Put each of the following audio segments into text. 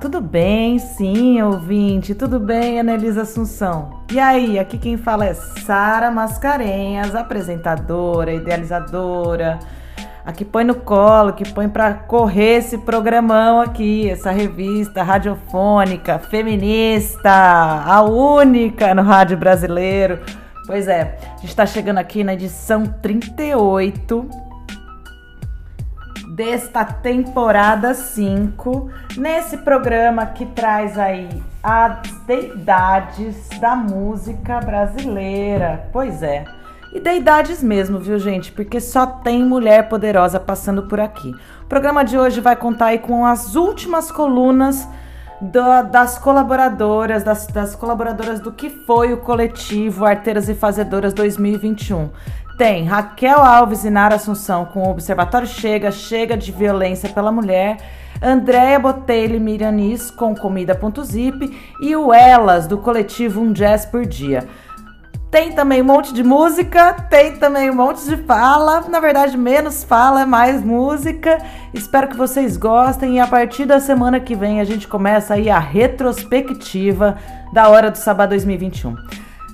Tudo bem? Sim, ouvinte, tudo bem, Anelisa Assunção? E aí, aqui quem fala é Sara Mascarenhas, apresentadora, idealizadora, a que põe no colo, que põe para correr esse programão aqui, essa revista radiofônica, feminista, a única no rádio brasileiro. Pois é, a gente está chegando aqui na edição 38 desta temporada 5, nesse programa que traz aí as deidades da música brasileira. Pois é. E deidades mesmo, viu, gente? Porque só tem mulher poderosa passando por aqui. O programa de hoje vai contar aí com as últimas colunas do, das colaboradoras, das, das colaboradoras do que foi o coletivo Arteiras e Fazedoras 2021. Tem Raquel Alves e Nara Assunção com o Observatório Chega, Chega de Violência pela Mulher, Andréia Botelho e Mirianis com Comida.zip e o Elas do coletivo Um Jazz por Dia. Tem também um monte de música, tem também um monte de fala. Na verdade, menos fala, é mais música. Espero que vocês gostem e a partir da semana que vem a gente começa aí a retrospectiva da Hora do Sabá 2021.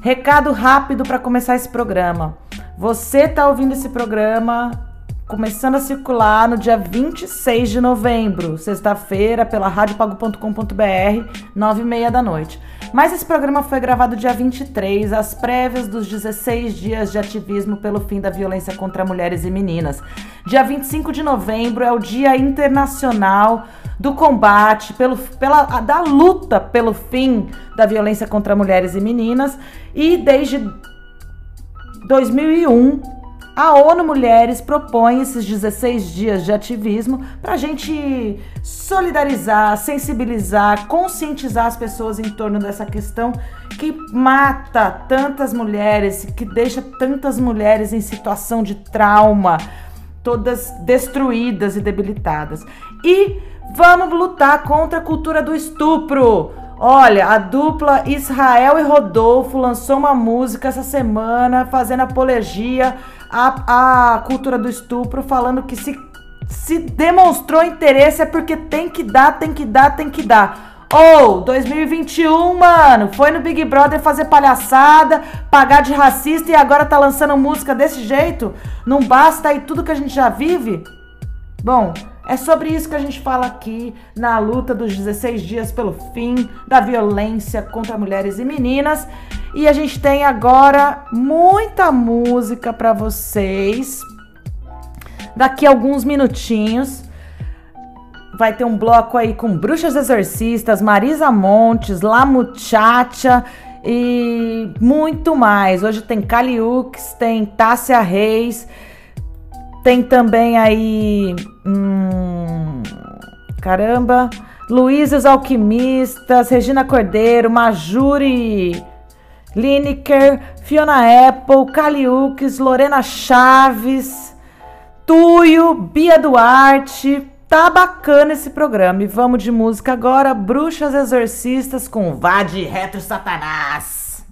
Recado rápido para começar esse programa. Você está ouvindo esse programa começando a circular no dia 26 de novembro, sexta-feira, pela radiopago.com.br, 9 e meia da noite. Mas esse programa foi gravado dia 23, às prévias dos 16 dias de ativismo pelo fim da violência contra mulheres e meninas. Dia 25 de novembro é o Dia Internacional do Combate, pelo, pela, da luta pelo fim da violência contra mulheres e meninas. E desde 2001, a ONU Mulheres propõe esses 16 dias de ativismo para a gente solidarizar, sensibilizar, conscientizar as pessoas em torno dessa questão que mata tantas mulheres, que deixa tantas mulheres em situação de trauma, todas destruídas e debilitadas. E vamos lutar contra a cultura do estupro. Olha, a dupla Israel e Rodolfo lançou uma música essa semana fazendo apologia à, à cultura do estupro, falando que se, se demonstrou interesse é porque tem que dar, tem que dar, tem que dar. Ou, oh, 2021, mano, foi no Big Brother fazer palhaçada, pagar de racista e agora tá lançando música desse jeito? Não basta aí tudo que a gente já vive? Bom, é sobre isso que a gente fala aqui na luta dos 16 dias pelo fim da violência contra mulheres e meninas. E a gente tem agora muita música para vocês. Daqui a alguns minutinhos vai ter um bloco aí com Bruxas Exorcistas, Marisa Montes, La Muchacha e muito mais. Hoje tem Caliux, tem Tássia Reis. Tem também aí. Hum, caramba! Luiz Alquimistas, Regina Cordeiro, Majuri Lineker, Fiona Apple, Caliux, Lorena Chaves, Tuyo, Bia Duarte. Tá bacana esse programa. E vamos de música agora. Bruxas Exorcistas com Vade Retro Satanás.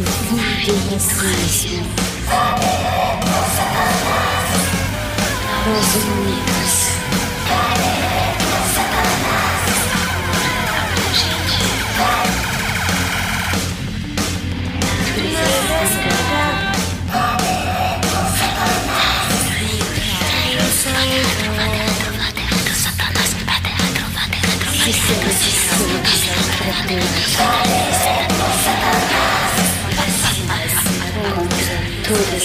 O fim do racismo. Nós unidos. Todas as doenças. Prevenção. Educação. Consciência.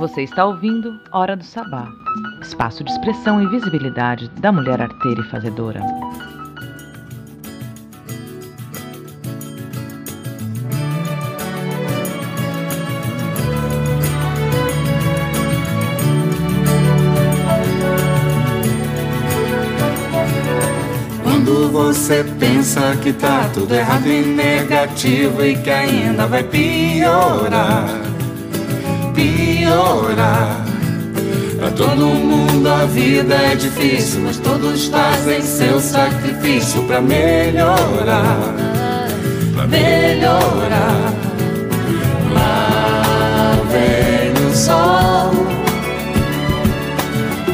Você está ouvindo Hora do Sabá, espaço de expressão e visibilidade da mulher arteira e fazedora. Quando você pensa que tá tudo errado e negativo e que ainda vai piorar, piorar. Pra todo mundo a vida é difícil, mas todos fazem seu sacrifício pra melhorar, pra melhorar. Lá vem o sol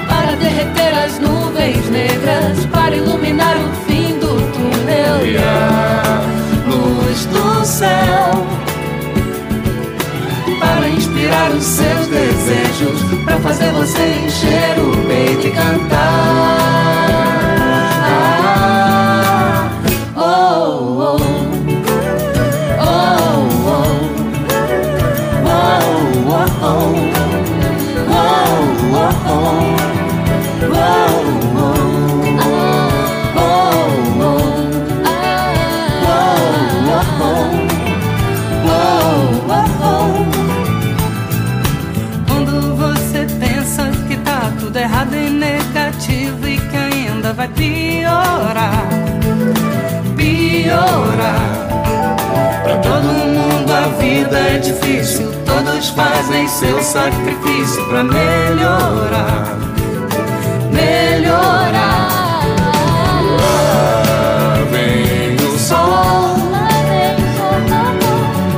para derreter as nuvens negras, para iluminar o fim do túnel. e a luz do céu inspirar os seus desejos, para fazer você encher o peito e cantar. Difícil, todos fazem seu sacrifício pra melhorar, melhorar. Lá vem o sol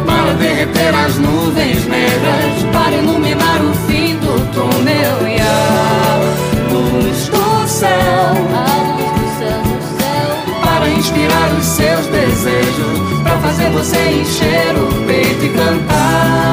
para derreter as nuvens negras, para iluminar o fim do túnel e a luz do céu. a luz do céu, do céu. para inspirar os seus desejos, para fazer você encher o ng.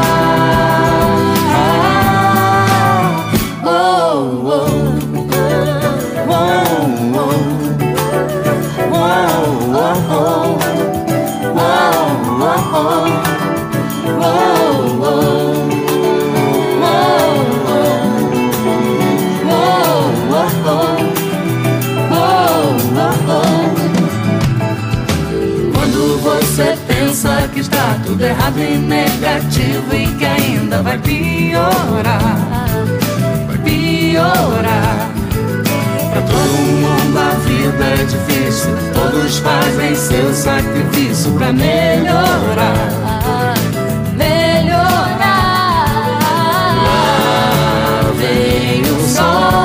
Está tudo errado e negativo e que ainda vai piorar, vai piorar. Pra todo mundo a vida é difícil, todos fazem seu sacrifício pra melhorar. melhorar. Lá vem o sol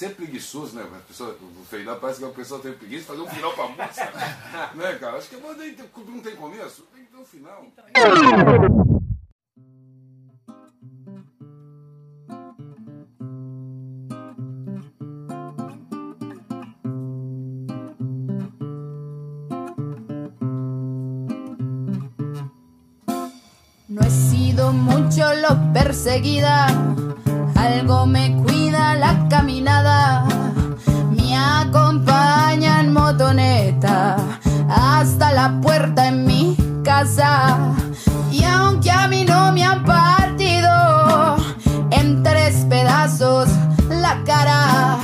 Sempre preguiçoso, né? A pessoa, o final parece que a pessoa tem preguiça de fazer um final pra música. né, cara? Acho que quando não tem começo, tem que ter um final. No he sido mucho lo perseguida, algo me cuida la caminada. Me acompaña en motoneta hasta la puerta en mi casa. Y aunque a mí no me han partido en tres pedazos la cara,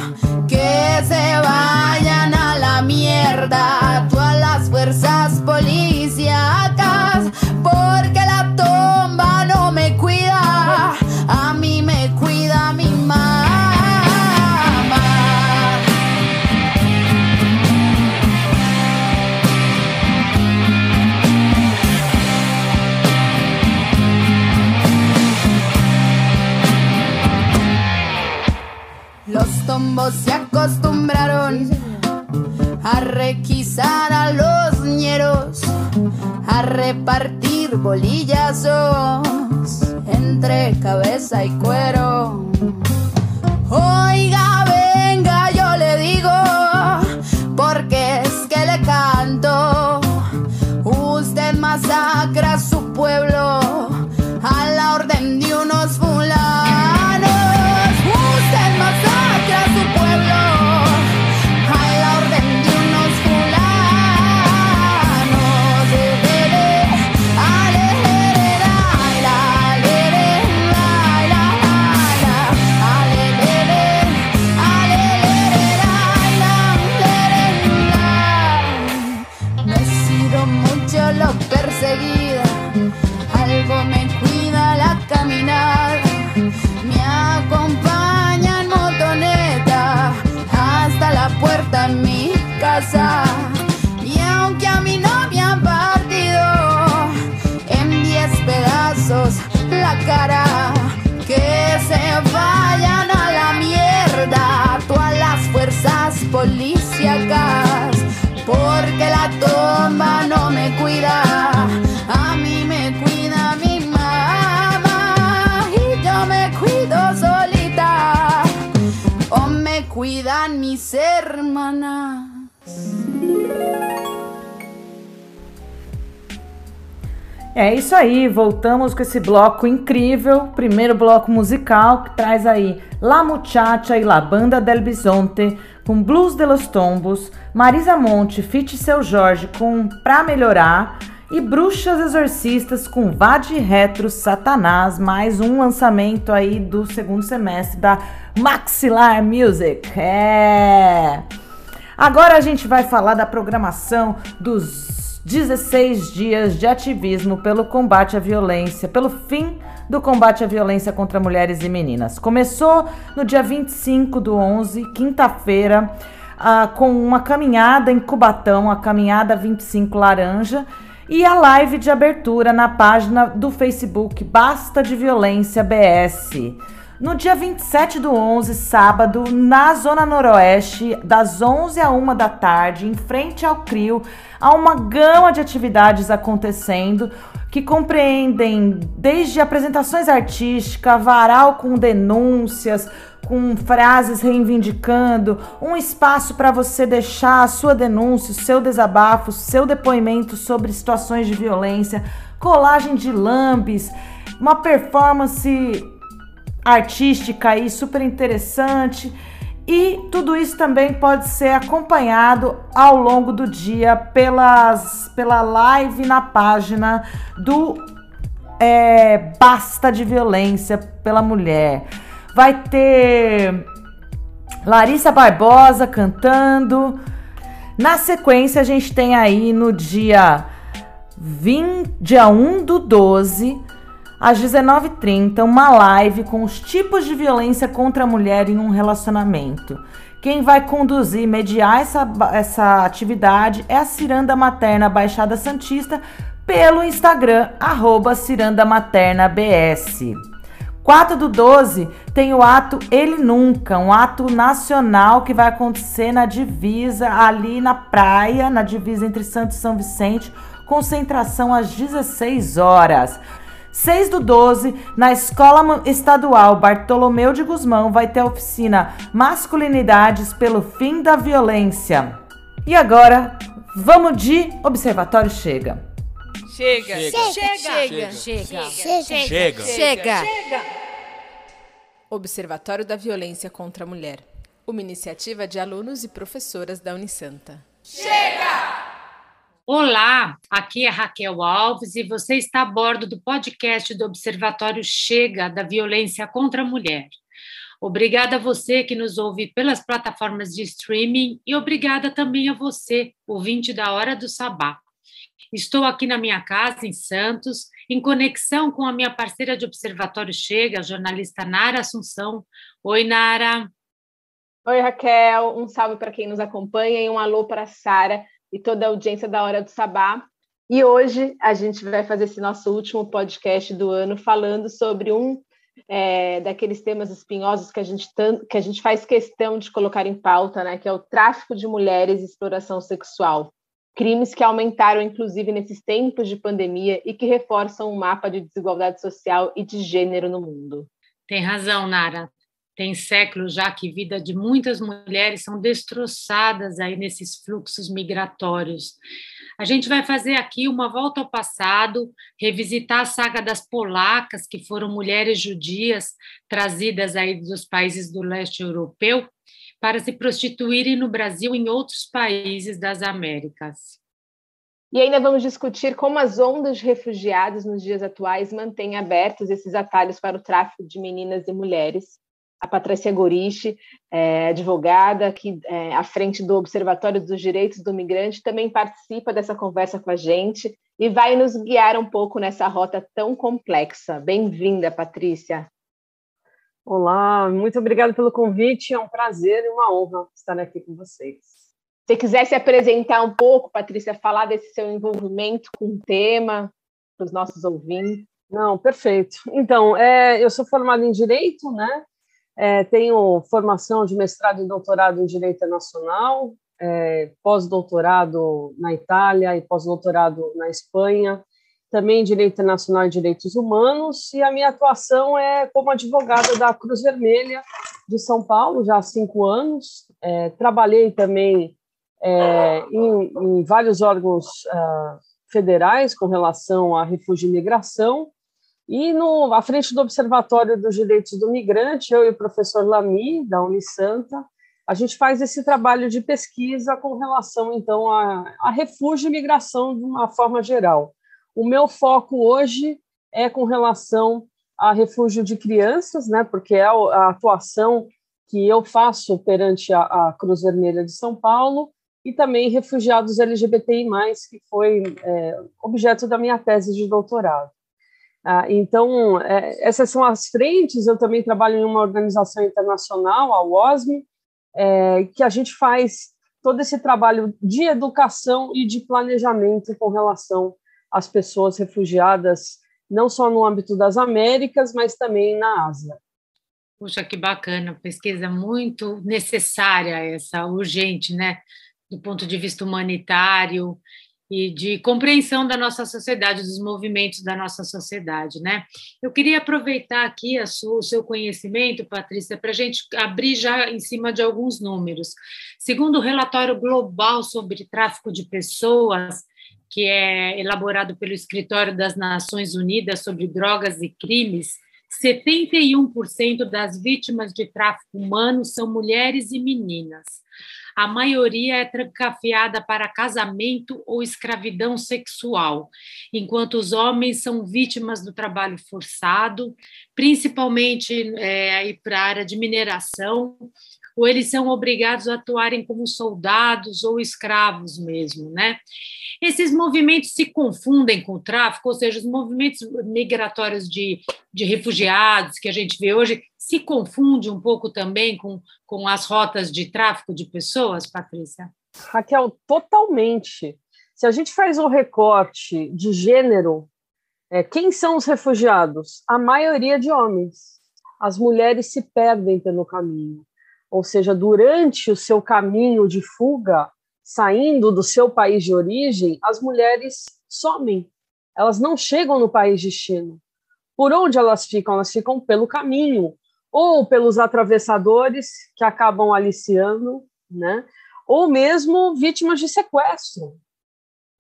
aí, voltamos com esse bloco incrível, primeiro bloco musical que traz aí La Muchacha e La Banda del Bisonte com Blues de los Tombos, Marisa Monte, Fit Seu Jorge com Pra Melhorar e Bruxas Exorcistas com Vade Retro Satanás, mais um lançamento aí do segundo semestre da Maxilar Music. É. Agora a gente vai falar da programação dos 16 dias de ativismo pelo combate à violência, pelo fim do combate à violência contra mulheres e meninas. Começou no dia 25 do 11, quinta-feira, ah, com uma caminhada em Cubatão, a caminhada 25 Laranja, e a live de abertura na página do Facebook Basta de Violência BS. No dia 27 do 11, sábado, na Zona Noroeste, das 11 a 1 da tarde, em frente ao CRIO, há uma gama de atividades acontecendo que compreendem desde apresentações artísticas, varal com denúncias, com frases reivindicando, um espaço para você deixar a sua denúncia, o seu desabafo, o seu depoimento sobre situações de violência, colagem de lambes, uma performance artística aí super interessante. E tudo isso também pode ser acompanhado ao longo do dia pelas, pela live na página do é, Basta de Violência pela Mulher. Vai ter Larissa Barbosa cantando. Na sequência, a gente tem aí no dia 20, dia 1 do 12, às 19h30, uma live com os tipos de violência contra a mulher em um relacionamento. Quem vai conduzir mediar essa, essa atividade é a Ciranda Materna Baixada Santista pelo Instagram, arroba Ciranda Materna BS. 4 do 12 tem o ato Ele Nunca, um ato nacional que vai acontecer na divisa, ali na praia, na divisa entre Santos e São Vicente, concentração às 16 horas. 6 do 12, na Escola Estadual Bartolomeu de Guzmão, vai ter a oficina Masculinidades pelo Fim da Violência. E agora, vamos de Observatório Chega. Chega. Chega. Chega. Chega. Chega. Chega. Observatório da Violência contra a Mulher. Uma iniciativa de alunos e professoras da Unisanta. Olá, aqui é Raquel Alves e você está a bordo do podcast do Observatório Chega da Violência contra a Mulher. Obrigada a você que nos ouve pelas plataformas de streaming e obrigada também a você, ouvinte da Hora do Sabá. Estou aqui na minha casa, em Santos, em conexão com a minha parceira de Observatório Chega, a jornalista Nara Assunção. Oi, Nara. Oi, Raquel. Um salve para quem nos acompanha e um alô para a Sara e toda a audiência da Hora do Sabá. E hoje a gente vai fazer esse nosso último podcast do ano falando sobre um é, daqueles temas espinhosos que a, gente que a gente faz questão de colocar em pauta, né, que é o tráfico de mulheres e exploração sexual. Crimes que aumentaram, inclusive, nesses tempos de pandemia e que reforçam o mapa de desigualdade social e de gênero no mundo. Tem razão, Nara. Tem séculos já que vida de muitas mulheres são destroçadas aí nesses fluxos migratórios. A gente vai fazer aqui uma volta ao passado, revisitar a saga das polacas, que foram mulheres judias trazidas aí dos países do leste europeu para se prostituírem no Brasil e em outros países das Américas. E ainda vamos discutir como as ondas de refugiados nos dias atuais mantêm abertos esses atalhos para o tráfico de meninas e mulheres a Patrícia Goriche, é, advogada, que é, à frente do Observatório dos Direitos do Migrante, também participa dessa conversa com a gente e vai nos guiar um pouco nessa rota tão complexa. Bem-vinda, Patrícia. Olá, muito obrigada pelo convite. É um prazer e uma honra estar aqui com vocês. Se você quiser se apresentar um pouco, Patrícia, falar desse seu envolvimento com o tema para os nossos ouvintes. Não, perfeito. Então, é, eu sou formada em Direito, né? É, tenho formação de mestrado e doutorado em Direito Internacional, é, pós-doutorado na Itália e pós-doutorado na Espanha, também em Direito Internacional e Direitos Humanos, e a minha atuação é como advogada da Cruz Vermelha de São Paulo, já há cinco anos. É, trabalhei também é, em, em, vários órgãos uh, federais com relação a refúgio e migração, e no, à frente do Observatório dos Direitos do Migrante, eu e o professor Lamy, da Unisanta, a gente faz esse trabalho de pesquisa com relação, então, a, a refúgio e migração de uma forma geral. O meu foco hoje é com relação a refúgio de crianças, né, porque é a, atuação que eu faço perante a, a, Cruz Vermelha de São Paulo, e também refugiados LGBTI+, que foi é, objeto da minha tese de doutorado. Ah, então, é, essas são as frentes. Eu também trabalho em uma organização internacional, a OSME, é, que a gente faz todo esse trabalho de educação e de planejamento com relação às pessoas refugiadas, não só no âmbito das Américas, mas também na Ásia. Puxa, que bacana, pesquisa muito necessária essa, urgente, né? Do ponto de vista humanitário e de compreensão da nossa sociedade, dos movimentos da nossa sociedade, né? Eu queria aproveitar aqui sua, o seu conhecimento, Patrícia, para a gente abrir já em cima de alguns números. Segundo o relatório global sobre tráfico de pessoas, que é elaborado pelo Escritório das Nações Unidas sobre Drogas e Crimes, 71% das vítimas de tráfico humano são mulheres e meninas a maioria é trancafiada para casamento ou escravidão sexual, enquanto os homens são vítimas do trabalho forçado, principalmente é, para a área de mineração, ou eles são obrigados a atuarem como soldados ou escravos mesmo, né? Esses movimentos se confundem com o tráfico, ou seja, os movimentos migratórios de, de refugiados que a gente vê hoje se confunde um pouco também com, com as rotas de tráfico de pessoas, Patrícia? Raquel, totalmente. Se a gente faz um recorte de gênero, é, quem são os refugiados? A maioria de homens. As mulheres se perdem pelo caminho. Ou seja, durante o seu caminho de fuga, saindo do seu país de origem, as mulheres somem. Elas não chegam no país de destino. Por onde elas ficam? Elas ficam pelo caminho, ou pelos atravessadores que acabam aliciando, né? ou mesmo vítimas de sequestro.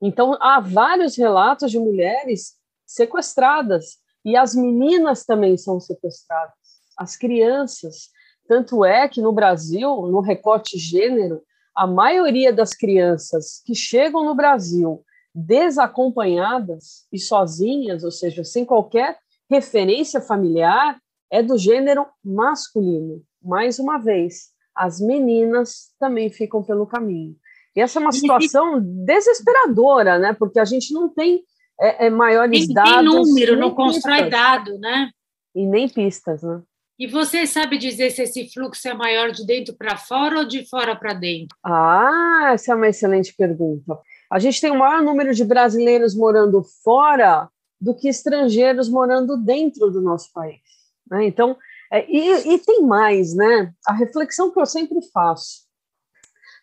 Então, há vários relatos de mulheres sequestradas, e as meninas também são sequestradas, as crianças. Tanto é que no Brasil, no recorte gênero, a maioria das crianças que chegam no Brasil desacompanhadas e sozinhas, ou seja, sem qualquer referência familiar, é do gênero masculino. Mais uma vez, as meninas também ficam pelo caminho. E essa é uma situação desesperadora, né? Porque a gente não tem é, é maiores nem, dados. Nem número, não constrói pistas. dado, né? E nem pistas, né? E você sabe dizer se esse fluxo é maior de dentro para fora ou de fora para dentro? Ah, essa é uma excelente pergunta. A gente tem o maior número de brasileiros morando fora do que estrangeiros morando dentro do nosso país. Né? Então, é, e, e tem mais, né? A reflexão que eu sempre faço.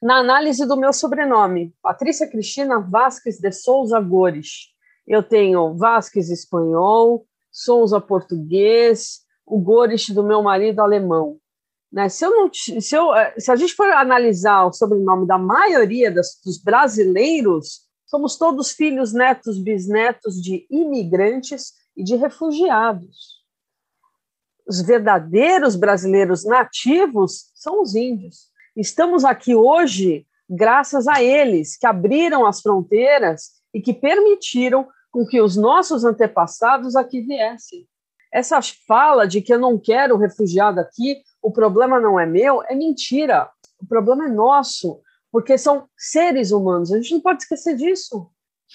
Na análise do meu sobrenome, Patrícia Cristina Vasques de Souza Gores, eu tenho Vasques espanhol, Souza português, o Gores do meu marido alemão. Né? Se, eu não, se, eu, é, se a gente for analisar o sobrenome da maioria das, dos brasileiros, somos todos filhos, netos, bisnetos de imigrantes e de refugiados os verdadeiros brasileiros nativos são os índios. Estamos aqui hoje graças a eles que abriram as fronteiras e que permitiram com que os nossos antepassados aqui viessem. Essa fala de que eu não quero refugiado aqui, o problema não é meu, é mentira. O problema é nosso, porque são seres humanos. A gente não pode esquecer disso.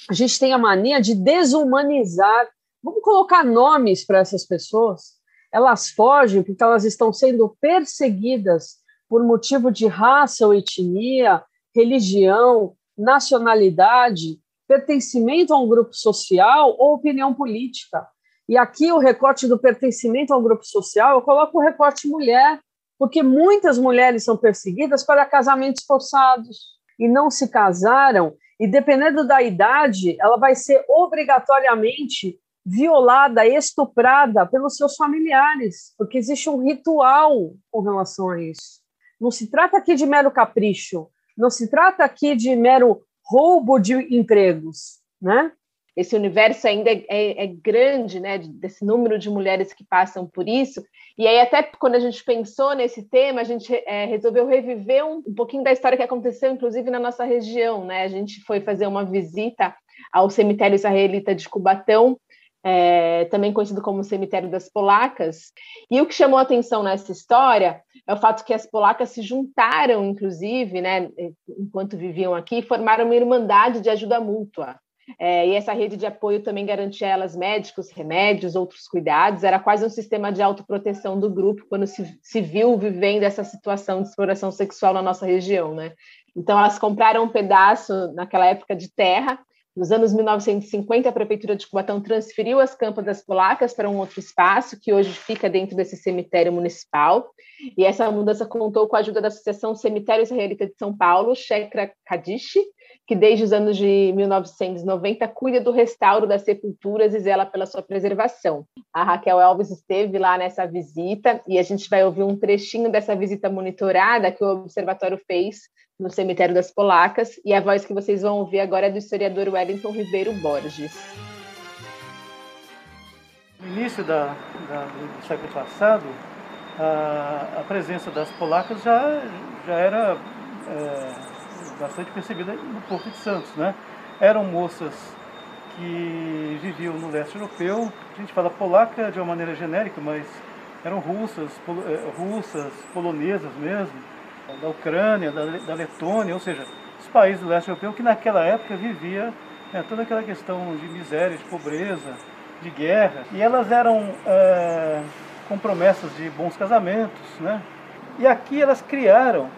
A gente tem a mania de desumanizar. Vamos colocar nomes para essas pessoas elas fogem porque elas estão sendo perseguidas por motivo de raça ou etnia, religião, nacionalidade, pertencimento a um grupo social ou opinião política. E aqui o recorte do pertencimento a um grupo social, eu coloco o recorte mulher, porque muitas mulheres são perseguidas para casamentos forçados e não se casaram, e dependendo da idade, ela vai ser obrigatoriamente violada, estuprada pelos seus familiares, porque existe um ritual com relação a isso. Não se trata aqui de mero capricho, não se trata aqui de mero roubo de empregos, né? Esse universo ainda é, é, é grande, né? Desse número de mulheres que passam por isso. E aí, até quando a gente pensou nesse tema, a gente é, resolveu reviver um, um pouquinho da história que aconteceu, inclusive na nossa região, né? A gente foi fazer uma visita ao cemitério israelita de Cubatão, é, também conhecido como Cemitério das Polacas. E o que chamou atenção nessa história é o fato que as polacas se juntaram, inclusive, né, enquanto viviam aqui, formaram uma irmandade de ajuda mútua. É, e essa rede de apoio também garantia a elas médicos, remédios, outros cuidados. Era quase um sistema de autoproteção do grupo quando se, se viu vivendo essa situação de exploração sexual na nossa região, né? Então elas compraram um pedaço naquela época de terra nos anos 1950, a Prefeitura de Cubatão transferiu as campas das polacas para um outro espaço, que hoje fica dentro desse cemitério municipal. E essa mudança contou com a ajuda da Associação Cemitério Israelita de São Paulo, Shekra Kadish, que desde os anos de 1990 cuida do restauro das sepulturas e zela pela sua preservação. A Raquel Alves esteve lá nessa visita e a gente vai ouvir um trechinho dessa visita monitorada que o Observatório fez no Cemitério das Polacas, e a voz que vocês vão ouvir agora é do historiador Wellington Ribeiro Borges. No início da, da, do século passado, a, a, presença das polacas já, já era é, bastante percebida no Porto de Santos. Né? Eram moças que viviam no leste europeu, a gente fala polaca de uma maneira genérica, mas eram russas, pol, é, russas, polonesas mesmo, da Ucrânia, da, da Letônia, ou seja, os países do leste europeu que naquela época vivia né, toda aquela questão de miséria, de pobreza, de guerra. E elas eram é, com promessas de bons casamentos, né? E aqui elas criaram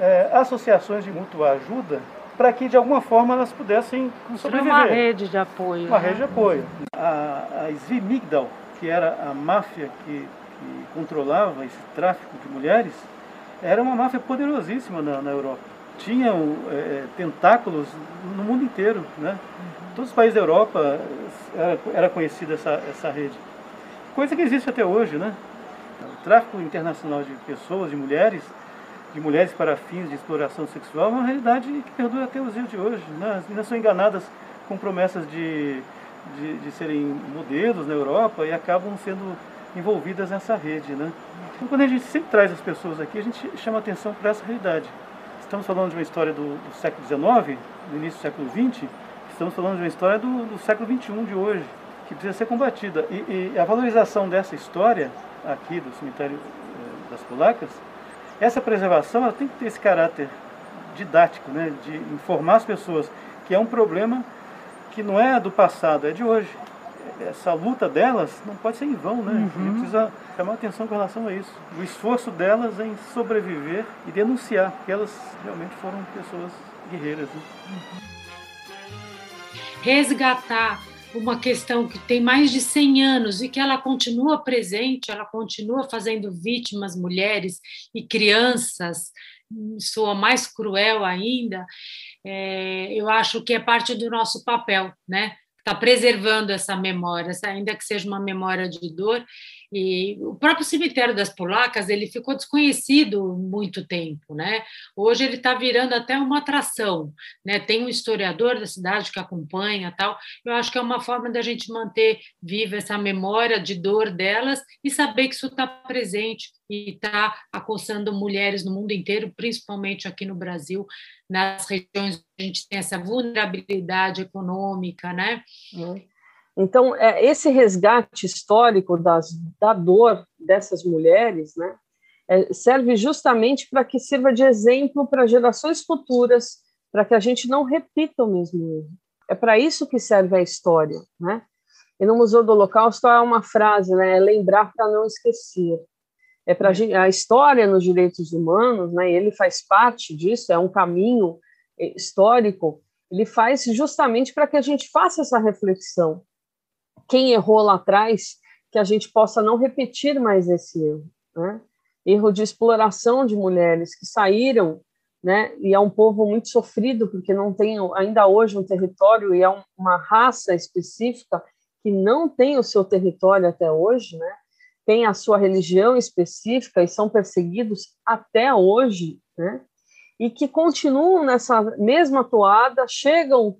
é, associações de mútua ajuda para que de alguma forma elas pudessem sobreviver. Uma rede de apoio. Uma né? rede de apoio. A, a Svimigdal, que era a máfia que, que, controlava esse tráfico de mulheres, era uma máfia poderosíssima na, na Europa. Tinham é, tentáculos no mundo inteiro. Né? Uhum. Todos os países da Europa era, era conhecida essa, essa rede. Coisa que existe até hoje. Né? O tráfico internacional de pessoas, de mulheres, de mulheres para fins de exploração sexual é uma realidade que perdura até os dias de hoje. Né? As meninas são enganadas com promessas de, de, de, serem modelos na Europa e acabam sendo envolvidas nessa rede. Né? Então, quando a gente sempre traz as pessoas aqui, a gente chama atenção para essa realidade. Estamos falando de uma história do, do século XIX, do início do século XX, estamos falando de uma história do, do século XXI de hoje, que precisa ser combatida. E, e, a valorização dessa história aqui do cemitério eh, das polacas essa preservação ela tem que ter esse caráter didático, né, de informar as pessoas que é um problema que não é do passado, é de hoje. Essa luta delas não pode ser em vão, né? Uhum. A gente precisa chamar atenção com relação a isso. O esforço delas em sobreviver e denunciar, que elas realmente foram pessoas guerreiras. Né? Uhum. Resgatar uma questão que tem mais de 100 anos e que ela continua presente, ela continua fazendo vítimas, mulheres e crianças, soa mais cruel ainda, é, eu acho que é parte do nosso papel, né? Está preservando essa memória, ainda que seja uma memória de dor, e o próprio cemitério das polacas ele ficou desconhecido muito tempo, né? Hoje ele está virando até uma atração, né? Tem um historiador da cidade que acompanha, tal. Eu acho que é uma forma da gente manter viva essa memória de dor delas e saber que isso está presente e está acossando mulheres no mundo inteiro, principalmente aqui no Brasil, nas regiões onde a gente tem essa vulnerabilidade econômica, né? Uhum. Então, é, esse resgate histórico das, da dor dessas mulheres né, é, serve justamente para que sirva de exemplo para gerações futuras, para que a gente não repita o mesmo erro. É para isso que serve a história. Né? E no Museu do Holocausto há uma frase, né, é lembrar para não esquecer. É para a história nos direitos humanos, né, ele faz parte disso, é um caminho é, histórico, ele faz justamente para que a gente faça essa reflexão quem errou lá atrás, que a gente possa não repetir mais esse erro. Né? Erro de exploração de mulheres que saíram, né? e é um povo muito sofrido, porque não tem ainda hoje um território, e é uma raça específica que não tem o seu território até hoje, né? tem a sua religião específica e são perseguidos até hoje, né? e que continuam nessa mesma toada, chegam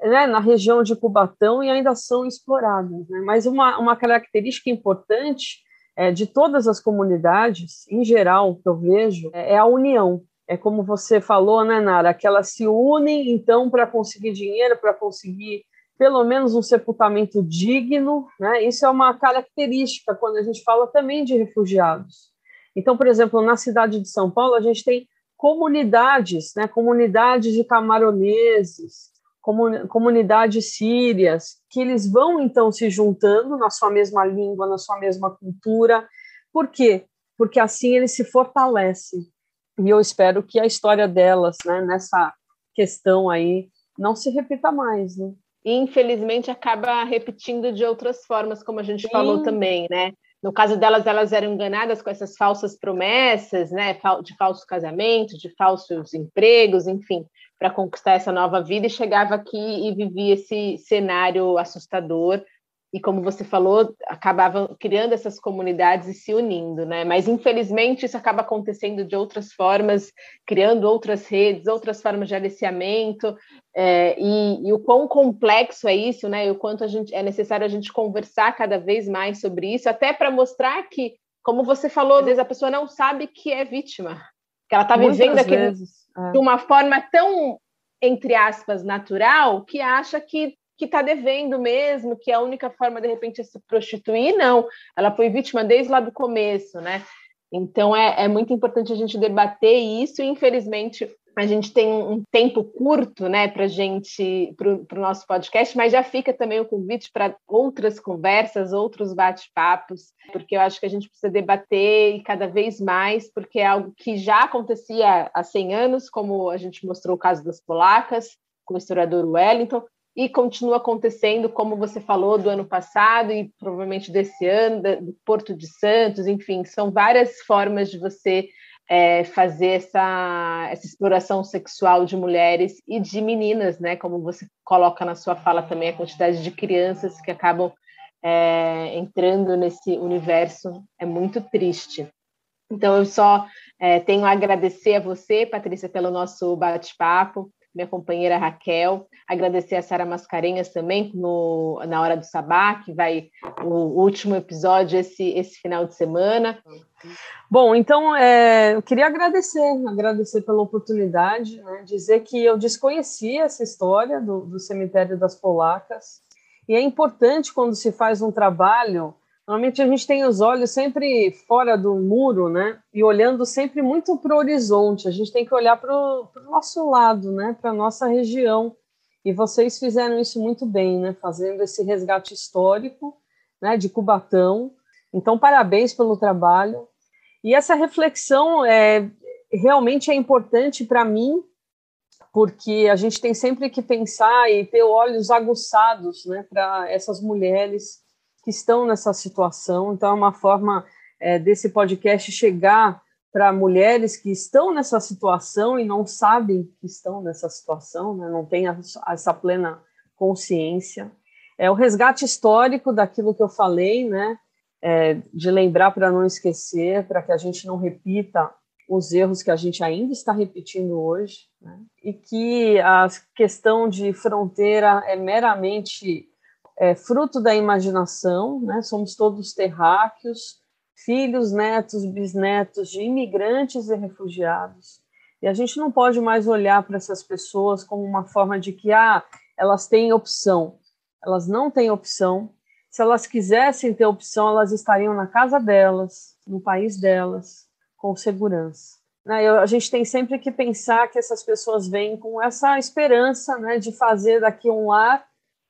né, na região de Cubatão e ainda são exploradas. Né? Mas uma, uma característica importante é, de todas as comunidades, em geral, que eu vejo, é, é a união. É como você falou, né, Nara, que elas se unem, então, para conseguir dinheiro, para conseguir pelo menos um sepultamento digno, né? Isso é uma característica quando a gente fala também de refugiados. Então, por exemplo, na cidade de São Paulo, a gente tem comunidades, né, comunidades de camaroneses, comunidades sírias, que eles vão então se juntando na sua mesma língua, na sua mesma cultura. Por quê? Porque assim eles se fortalecem. E eu espero que a história delas, né, nessa questão aí, não se repita mais, né? Infelizmente acaba repetindo de outras formas, como a gente Sim. falou também, né? No caso delas, elas eram enganadas com essas falsas promessas, né, de falso casamento, de falsos empregos, enfim para conquistar essa nova vida e chegava aqui e vivia esse cenário assustador e como você falou, acabavam criando essas comunidades e se unindo, né? Mas infelizmente isso acaba acontecendo de outras formas, criando outras redes, outras formas de aliciamento, é, e, e, o quão complexo é isso, né? E o quanto a gente é necessário a gente conversar cada vez mais sobre isso, até para mostrar que, como você falou, às vezes a pessoa não sabe que é vítima, que ela está vivendo aquele, é. de uma forma tão, entre aspas, natural, que acha que que está devendo mesmo, que a única forma de repente é se prostituir, não. Ela foi vítima desde lá do começo, né? Então é, é muito importante a gente debater isso, e infelizmente a gente tem um tempo curto né, para gente para o nosso podcast, mas já fica também o convite para outras conversas, outros bate-papos, porque eu acho que a gente precisa debater cada vez mais, porque é algo que já acontecia há 100 anos, como a gente mostrou o caso das polacas, com o historiador Wellington, e continua acontecendo, como você falou, do ano passado e provavelmente desse ano, do Porto de Santos, enfim, são várias formas de você é, fazer essa, essa exploração sexual de mulheres e de meninas, né? Como você coloca na sua fala também, a quantidade de crianças que acabam é, entrando nesse universo é muito triste. Então, eu só é, tenho a agradecer a você, Patrícia, pelo nosso bate-papo minha companheira Raquel, agradecer a Sara Mascarenhas também no, na Hora do Sabá, que vai o último episódio esse, esse final de semana. Bom, então é, eu queria agradecer, agradecer pela oportunidade, né, dizer que eu desconhecia essa história do, do cemitério das polacas, e é importante quando se faz um trabalho Normalmente a gente tem os olhos sempre fora do muro, né? E olhando sempre muito para o horizonte. A gente tem que olhar para o nosso lado, né? Para a nossa região. E vocês fizeram isso muito bem, né? Fazendo esse resgate histórico, né? De Cubatão. Então, parabéns pelo trabalho. E essa reflexão é realmente é importante para mim, porque a gente tem sempre que pensar e ter olhos aguçados, né? Para essas mulheres que estão nessa situação. Então, é uma forma é, desse podcast chegar para mulheres que estão nessa situação e não sabem que estão nessa situação, né? não têm essa plena consciência. É o resgate histórico daquilo que eu falei, né? É, de lembrar para não esquecer, para que a gente não repita os erros que a gente ainda está repetindo hoje, né? e que a questão de fronteira é meramente é, fruto da imaginação, né? somos todos terráqueos, filhos, netos, bisnetos de imigrantes e refugiados. E a gente não pode mais olhar para essas pessoas como uma forma de que ah, elas têm opção. Elas não têm opção. Se elas quisessem ter opção, elas estariam na casa delas, no país delas, com segurança. Né? a gente tem sempre que pensar que essas pessoas vêm com essa esperança né, de fazer daqui um lar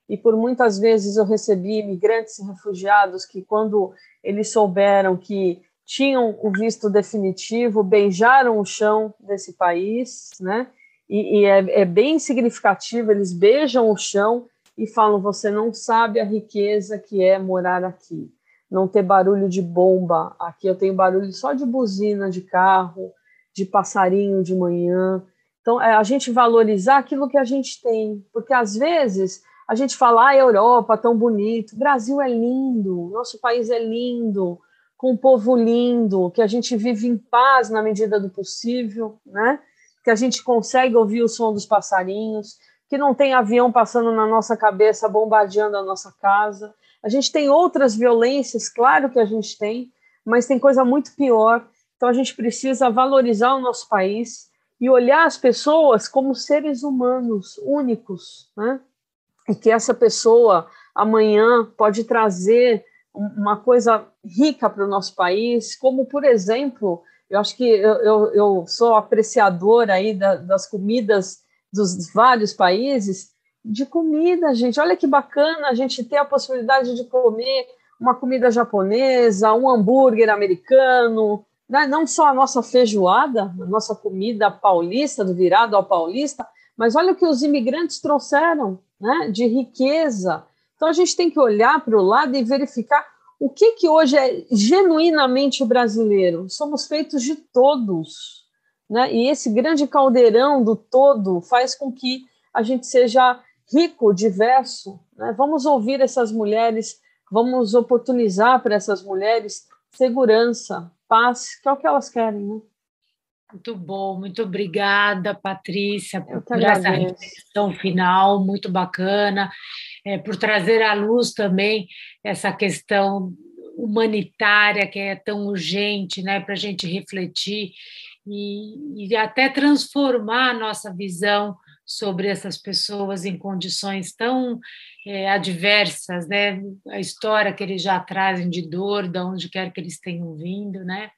e por muitas vezes eu recebi imigrantes e refugiados que, quando eles souberam que tinham o visto definitivo, beijaram o chão desse país, né? E, e é, é, bem significativo, eles beijam o chão e falam: você não sabe a riqueza que é morar aqui. Não ter barulho de bomba. Aqui eu tenho barulho só de buzina de carro, de passarinho de manhã. Então, é a gente valorizar aquilo que a gente tem, porque às vezes a gente fala, ah, Europa, tão bonito. Brasil é lindo, nosso país é lindo, com um povo lindo, que a gente vive em paz na medida do possível, né? Que a gente consegue ouvir o som dos passarinhos, que não tem avião passando na nossa cabeça, bombardeando a nossa casa. A gente tem outras violências, claro que a gente tem, mas tem coisa muito pior. Então a gente precisa valorizar o nosso país e olhar as pessoas como seres humanos únicos, né? E que essa pessoa amanhã pode trazer uma coisa rica para o nosso país, como, por exemplo, eu acho que eu, eu, eu sou apreciadora aí da, das comidas dos vários países, de comida, gente. Olha que bacana a gente ter a possibilidade de comer uma comida japonesa, um hambúrguer americano, né? não só a nossa feijoada, a nossa comida paulista, do virado ao paulista, mas olha o que os imigrantes trouxeram né, de riqueza. Então a gente tem que olhar para o lado e verificar o que, que hoje é genuinamente brasileiro. Somos feitos de todos. Né? E esse grande caldeirão do todo faz com que a gente seja rico, diverso. Né? Vamos ouvir essas mulheres, vamos oportunizar para essas mulheres segurança, paz, que é o que elas querem. Né? Muito bom, muito obrigada, Patrícia, por essa reflexão final, muito bacana, é, por trazer à luz também essa questão humanitária que é tão urgente né, para a gente refletir e, e até transformar a nossa visão sobre essas pessoas em condições tão é, adversas, né? A história que eles já trazem de dor, de onde quer que eles tenham vindo, né?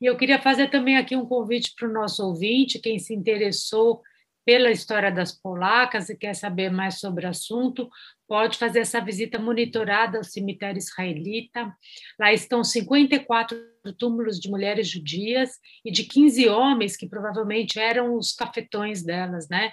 E eu queria fazer também aqui um convite para o nosso ouvinte, quem se interessou pela história das polacas e quer saber mais sobre o assunto, pode fazer essa visita monitorada ao cemitério israelita. Lá estão 54 túmulos de mulheres judias e de 15 homens que provavelmente eram os cafetões delas, né?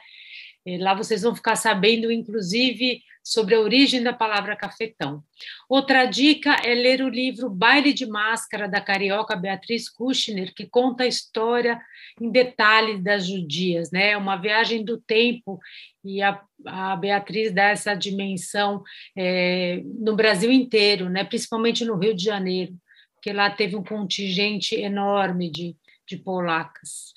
Lá vocês vão ficar sabendo, inclusive, sobre a origem da palavra cafetão. Outra dica é ler o livro Baile de Máscara, da carioca Beatriz Kushner, que conta a história em detalhes das judias, né? Uma viagem do tempo, e a, a Beatriz dá essa dimensão é, no Brasil inteiro, né? principalmente no Rio de Janeiro, porque lá teve um contingente enorme de, de polacas.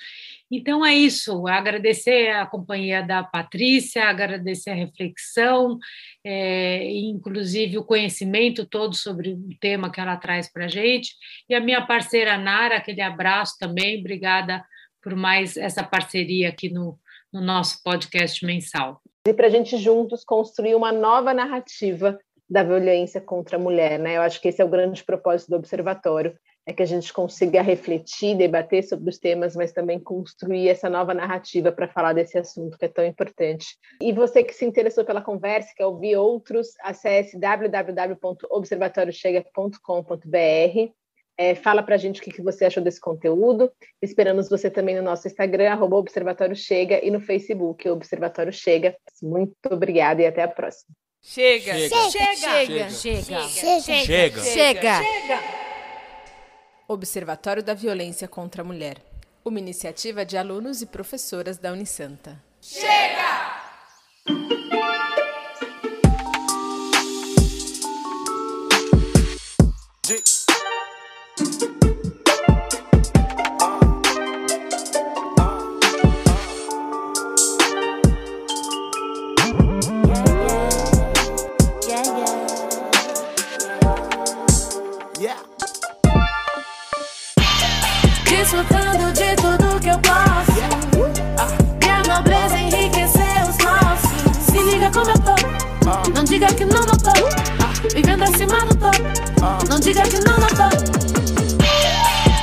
Então é isso, agradecer a companhia da Patrícia, agradecer a reflexão, é, inclusive o conhecimento todo sobre o tema que ela traz para a gente, e a minha parceira Nara, aquele abraço também, obrigada por mais essa parceria aqui no, no nosso podcast mensal. E para a gente juntos construir uma nova narrativa da violência contra a mulher, né? Eu acho que esse é o grande propósito do observatório, é que a gente consiga refletir, debater sobre os temas, mas também construir essa nova narrativa para falar desse assunto que é tão importante. E você que se interessou pela conversa, quer ouvir outros, acesse www.observatóriochega.com.br. É, fala para a gente o que, que você achou desse conteúdo. Esperamos você também no nosso Instagram, arroba Observatório Chega, e no Facebook, Observatório Chega. Muito obrigada e até a próxima. Chega! Chega! Chega! Chega! Chega! Chega! Chega! Observatório da Violência contra a Mulher. Uma iniciativa de alunos e professoras da Unisanta. Chega! Desfrutando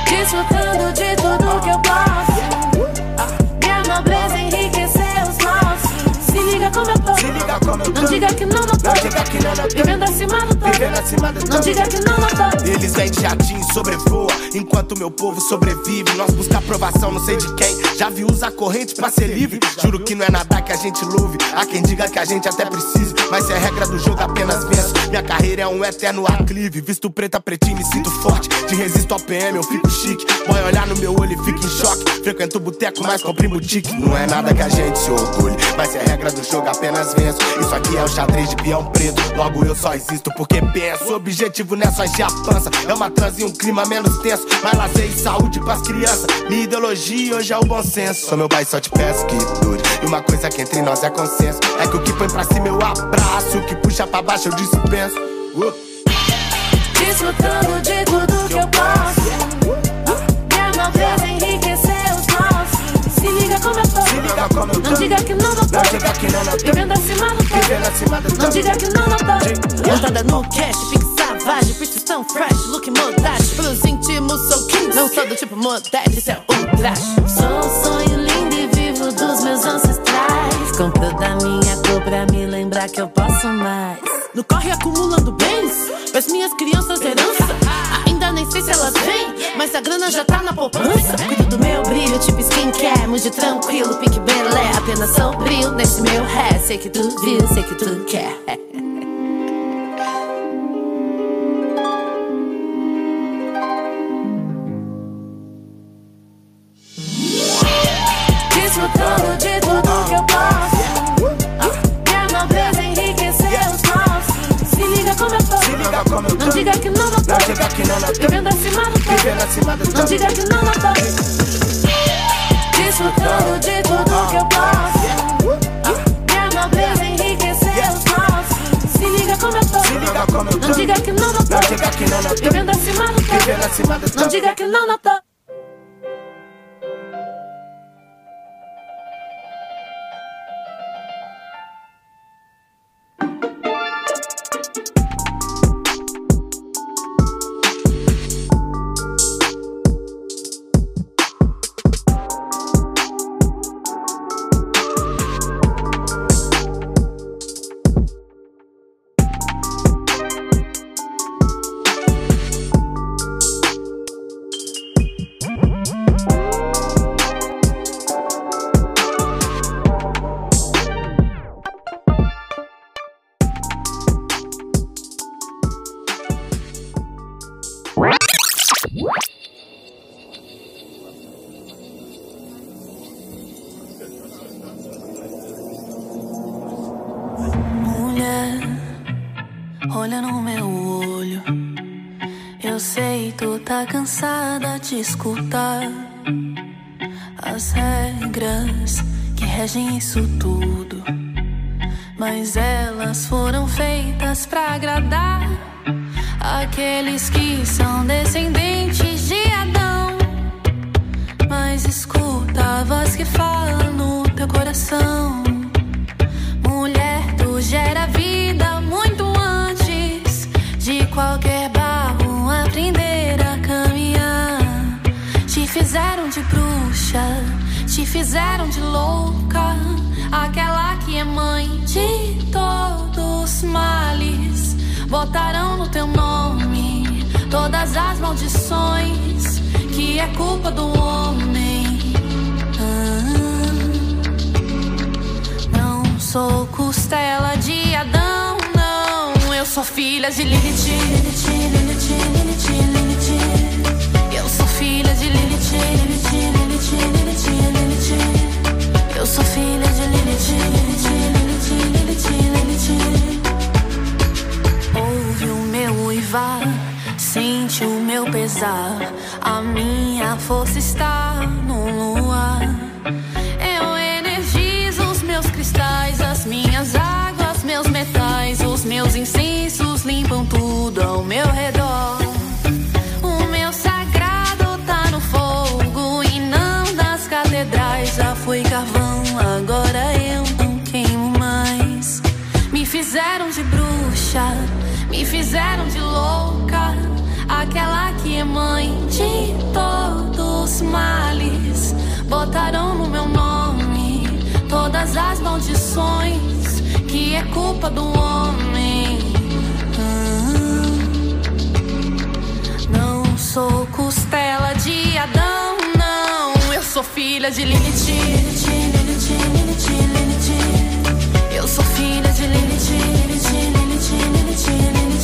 Desfrutando de tudo que eu posso. Minha nobreza enriqueceu os nossos. Se liga como eu tô. Não diga que não, não tô. Vivendo acima do topo. Não diga que não, tô. Eles vêm de jatinho sobrevoa. Enquanto meu povo sobrevive Nós busca aprovação, não sei de quem. Já vi usar corrente pra ser livre. Juro que não é nada que a gente louve. Há quem diga que a gente até precise Mas se é regra do jogo apenas venço. Minha carreira é um eterno aclive. Visto preta, pretinho, me sinto forte. De resisto ao PM, eu fico chique. Boy olhar no meu olho e fica em choque. Frequento boteco, mas compro em boutique. Não é nada que a gente se orgulhe Mas se é regra do jogo apenas venço. Isso aqui é o xadrez de peão preto. Logo eu só existo porque objetivo não é só encher a pança É uma trans e um clima menos tenso mais lazer e saúde pras crianças. Minha ideologia hoje é o bom senso. Sou meu pai, só te peço que dure. E uma coisa que entre nós é consenso: é que o que põe pra cima eu abraço, o que puxa pra baixo eu dispenso. Uh. Desfrutando de tudo que eu posso. Minha nobreza como eu. Não diga que não, não tô. Não diga que não. Vivendo acima do topo. Vivendo acima do Não diga que não, não tô. Andada no cash, pique savage, bitches tão fresh, look modeste. Pelos íntimos sou king, não sou do tipo modeste, isso é um trash. Sou um sonho lindo e vivo dos meus ancestrais. Compro da minha pra me lembrar que eu posso mais. No corre acumulando bens, as minhas crianças herança. Ainda nem sei se elas vêm, mas a grana já tá na poupança. Cuido do meu brilho, tipo skincare, mude tranquilo, pique belé. Apenas sombrio nesse meu ré. Sei que tu viu, sei que tu quer. Desfrutando de tudo que eu posso. Diga que não, não diga que não, não tô. Vivendo acima do topo. Vivendo acima do Não diga que não, não tô. Desfrutando de tudo que eu posso. Minha nobreza enriqueceu os nossos. Se liga como eu tô. Se liga como eu tô. Não diga que não, não tô. Não diga que não, não tô. Vivendo acima do. Vivendo acima do Não diga que não, não tô. tá escutar as regras que regem isso tudo. Mas elas foram feitas para agradar aqueles que são descendentes de Adão. Mas escuta a voz que fala fizeram de louca, aquela que é mãe de todos os males. Botarão no teu nome todas as maldições que é culpa do homem. Ah, não sou costela de Adão, não. Eu sou filha de Lilith, Lilith, Lilith, Lilith, Lilith. Eu sou filha de Lilith, Lilith. Eu sou filha de Lilith, Lilith, Lilith, Lilith. Ouve o meu uivar, sente o meu pesar. A minha força está no luar. Eu energizo os meus cristais, as minhas águas, fizeram de louca, aquela que é mãe de todos os males. Botaram no meu nome todas as maldições que é culpa do homem. Ah, não sou costela de Adão, não. Eu sou filha de Lilith, Lilith. Eu sou filha de Lilith, Lilith, Lilith, Lilith, Lilith.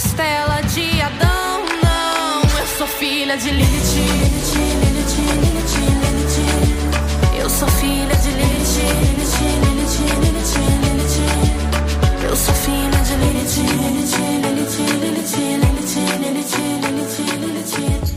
costela de Adão, não. Eu sou filha de Lilith, Lilith, Lilith, Lilith, Lilith. Eu sou filha de Lilith, Lilith, Lilith, Lilith, Lilith. Eu sou filha de Lilith, Lilith, Lilith, Lilith, Lilith, Lilith, Lilith, Lilith.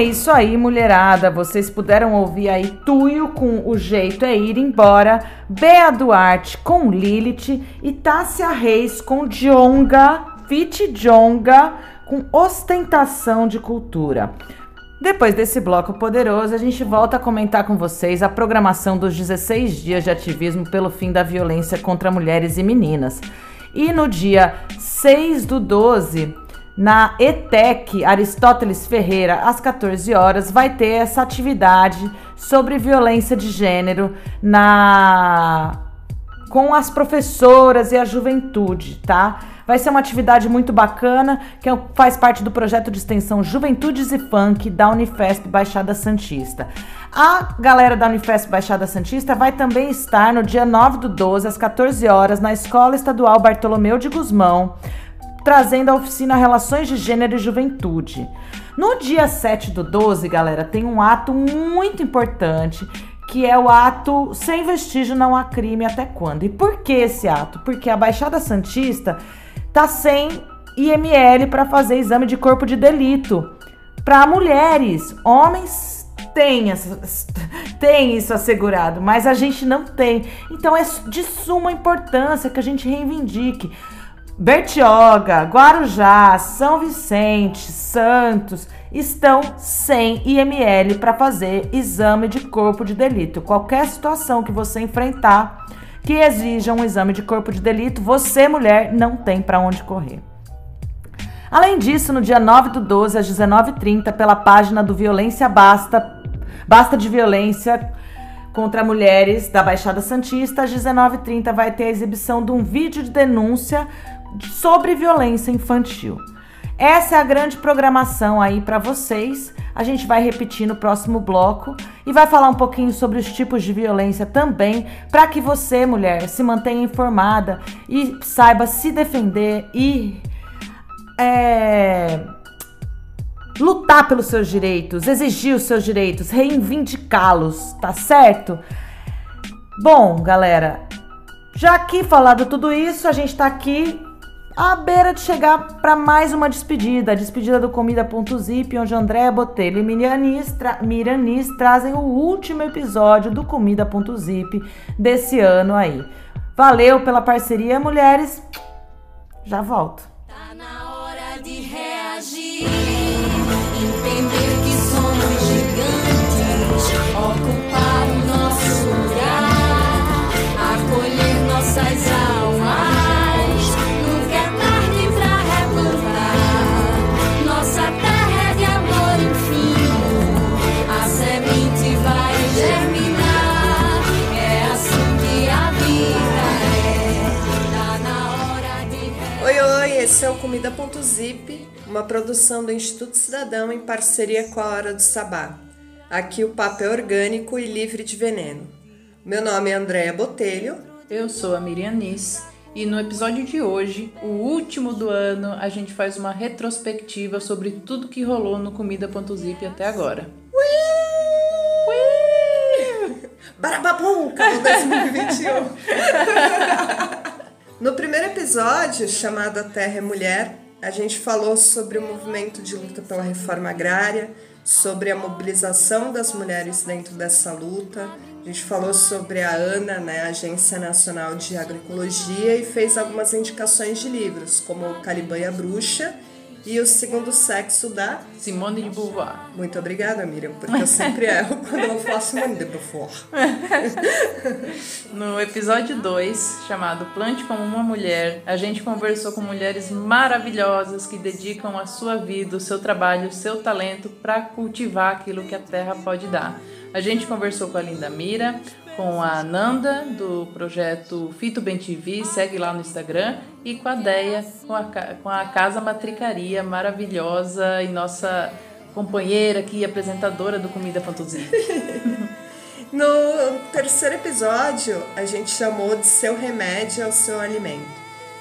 É isso aí, mulherada. Vocês puderam ouvir aí Tuyo com O Jeito é Ir Embora, Bea Duarte com Lilith e Tássia Reis com Jonga, Fit Jonga com Ostentação de Cultura. Depois desse bloco poderoso, a gente volta a comentar com vocês a programação dos 16 dias de ativismo pelo fim da violência contra mulheres e meninas. E no dia 6 do 12, na ETEC Aristóteles Ferreira, às 14 horas, vai ter essa atividade sobre violência de gênero na com as professoras e a juventude, tá? Vai ser uma atividade muito bacana, que é faz parte do projeto de extensão Juventudes e Funk da Unifesp Baixada Santista. A galera da Unifesp Baixada Santista vai também estar no dia 9 do 12, às 14 horas, na Escola Estadual Bartolomeu de Guzmão, trazendo a oficina Relações de Gênero e Juventude. No dia 7 do 12, galera, tem um ato muito importante que é o ato sem vestígio não há crime até quando. E por que esse ato? Porque a Baixada Santista tá sem IML para fazer exame de corpo de delito para mulheres. Homens têm, tem isso assegurado, mas a gente não tem. Então é de suma importância que a gente reivindique. Bertioga, Guarujá, São Vicente, Santos estão sem IML para fazer exame de corpo de delito. Qualquer situação que você enfrentar que exija um exame de corpo de delito, você, mulher, não tem para onde correr. Além disso, no dia 9 do 12, às 19h30, pela página do Violência Basta, Basta de Violência contra Mulheres da Baixada Santista, às 19h30 vai ter a exibição de um vídeo de denúncia sobre violência infantil. Essa é a grande programação aí para vocês. A gente vai repetir no próximo bloco e vai falar um pouquinho sobre os tipos de violência também, para que você, mulher, se mantenha informada e saiba se defender e é, lutar pelos seus direitos, exigir os seus direitos, reivindicá-los, tá certo? Bom, galera, já aqui falado tudo isso, a gente tá aqui à beira de chegar para mais uma despedida, a despedida do Comida.zip, onde Andréa Botelho e Miranis, tra Miranis trazem o último episódio do Comida.zip desse ano aí. Valeu pela parceria, mulheres. Já volto. Esse é o Comida.zip, uma produção do Instituto Cidadão em parceria com a Hora do Sabá. Aqui o papo é orgânico e livre de veneno. Meu nome é Andréa Botelho. Eu sou a Miriam Nis. E no episódio de hoje, o último do ano, a gente faz uma retrospectiva sobre tudo que rolou no Comida.zip até agora. Ui! Ui! Barababum! Acabou 2021! No primeiro episódio, chamado A Terra é Mulher, a gente falou sobre o movimento de luta pela reforma agrária, sobre a mobilização das mulheres dentro dessa luta. A gente falou sobre a ANA, né, Agência Nacional de Agroecologia, e fez algumas indicações de livros, como Caliban e a Bruxa e o segundo sexo da Simone de Beauvoir. Muito obrigada, Miriam, porque eu sempre erro quando eu falo Simone de Beauvoir. no episódio 2, chamado Plante como uma Mulher, a gente conversou com mulheres maravilhosas que dedicam a sua vida, o seu trabalho, o seu talento para cultivar aquilo que a terra pode dar. A gente conversou com a Linda Mira, com a Nanda, do projeto Fito Bem TV, segue lá no Instagram, e com a Deia, com a, com a Casa Matricaria, maravilhosa e nossa companheira aqui, apresentadora do Comida Fantasia. no terceiro episódio, a gente chamou de Seu Remédio ao Seu Alimento.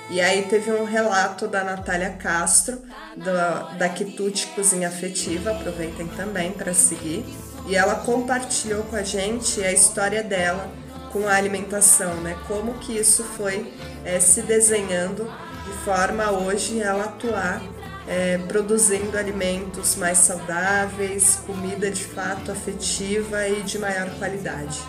E aí teve um relato da Natália Castro, da, da Quitute Cozinha Afetiva, aproveitem também para seguir e ela compartilhou com a gente a história dela com a alimentação, né? Como que isso foi é, se desenhando de forma hoje ela atuar é, produzindo alimentos mais saudáveis, comida de fato afetiva e de maior qualidade.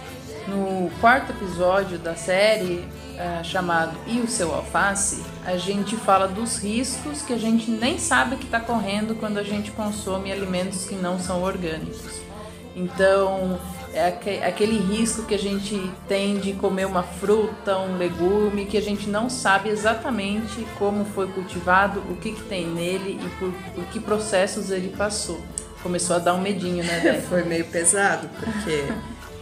No quarto episódio da série, é, chamado E o seu alface, a gente fala dos riscos que a gente nem sabe que está correndo quando a gente consome alimentos que não são orgânicos. Então, é aquele risco que a gente tem de comer uma fruta, um legume, que a gente não sabe exatamente como foi cultivado, o que, que tem nele e por, por que processos ele passou. Começou a dar um medinho, né, Dé? foi meio pesado, porque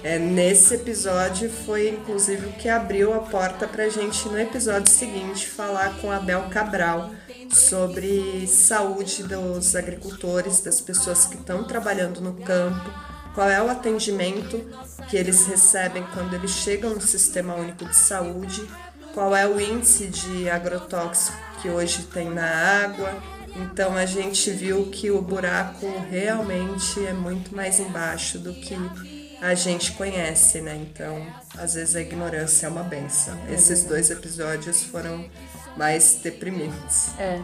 é, nesse episódio foi inclusive o que abriu a porta para a gente, no episódio seguinte, falar com a Bel Cabral sobre saúde dos agricultores, das pessoas que estão trabalhando no campo qual é o atendimento que eles recebem quando eles chegam no Sistema Único de Saúde, qual é o índice de agrotóxico que hoje tem na água. Então a gente viu que o buraco realmente é muito mais embaixo do que a gente conhece, né? Então, às vezes a ignorância é uma benção. Esses dois episódios foram mais deprimentes. É.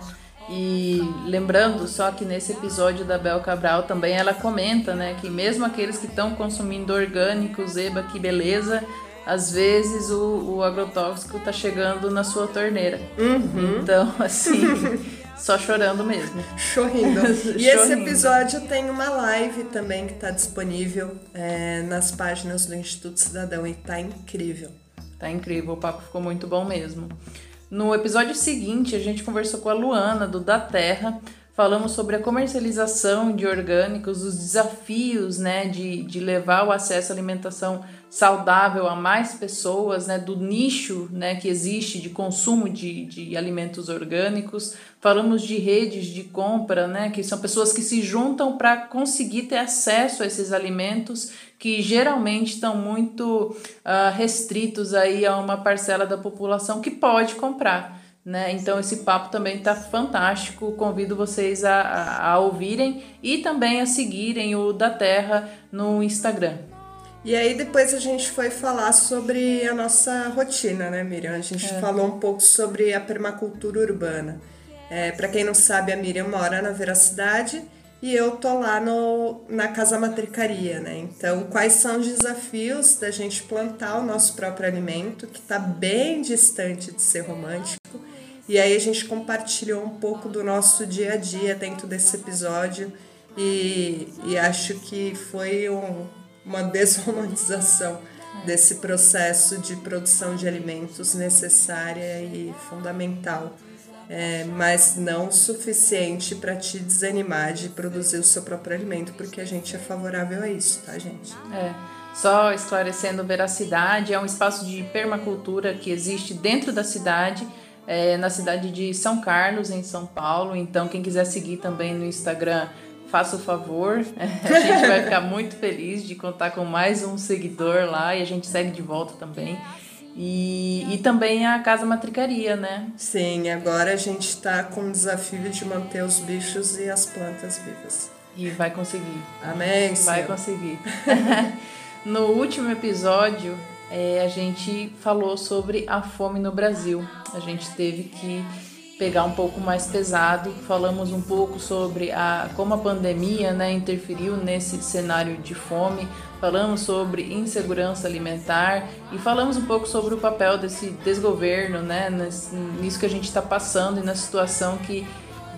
E lembrando só que nesse episódio da Bel Cabral também ela comenta, né, que mesmo aqueles que estão consumindo orgânicos, eba, que beleza, às vezes o, o agrotóxico tá chegando na sua torneira. Uhum. Então, assim, só chorando mesmo. Chorrindo. E esse episódio tem uma live também que está disponível é, nas páginas do Instituto Cidadão e tá incrível. Tá incrível, o papo ficou muito bom mesmo. No episódio seguinte, a gente conversou com a Luana, do Da Terra, falamos sobre a comercialização de orgânicos, os desafios né, de, de levar o acesso à alimentação saudável a mais pessoas, né, do nicho né, que existe de consumo de, de alimentos orgânicos. Falamos de redes de compra, né, que são pessoas que se juntam para conseguir ter acesso a esses alimentos que geralmente estão muito uh, restritos aí a uma parcela da população que pode comprar. Né? Então esse papo também está fantástico. Convido vocês a, a, a ouvirem e também a seguirem o da Terra no Instagram. E aí depois a gente foi falar sobre a nossa rotina, né, Miriam? A gente é. falou um pouco sobre a permacultura urbana. É, Para quem não sabe, a Miriam mora na Veracidade e eu tô lá no, na Casa Matricaria, né? Então, quais são os desafios da gente plantar o nosso próprio alimento, que está bem distante de ser romântico. E aí a gente compartilhou um pouco do nosso dia a dia dentro desse episódio e, e acho que foi um, uma desromantização desse processo de produção de alimentos necessária e fundamental, é, mas não suficiente para te desanimar de produzir o seu próprio alimento, porque a gente é favorável a isso, tá, gente? É. Só esclarecendo veracidade, é um espaço de permacultura que existe dentro da cidade, é, na cidade de São Carlos, em São Paulo. Então, quem quiser seguir também no Instagram, faça o favor. A gente vai ficar muito feliz de contar com mais um seguidor lá e a gente segue de volta também. E, e também a Casa Matricaria, né? Sim, agora a gente está com o desafio de manter os bichos e as plantas vivas. E vai conseguir. Amém. Vai Senhor. conseguir. no último episódio, é, a gente falou sobre a fome no Brasil. A gente teve que pegar um pouco mais pesado. Falamos um pouco sobre a, como a pandemia né, interferiu nesse cenário de fome. Falamos sobre insegurança alimentar e falamos um pouco sobre o papel desse desgoverno, né, nisso que a gente está passando e na situação que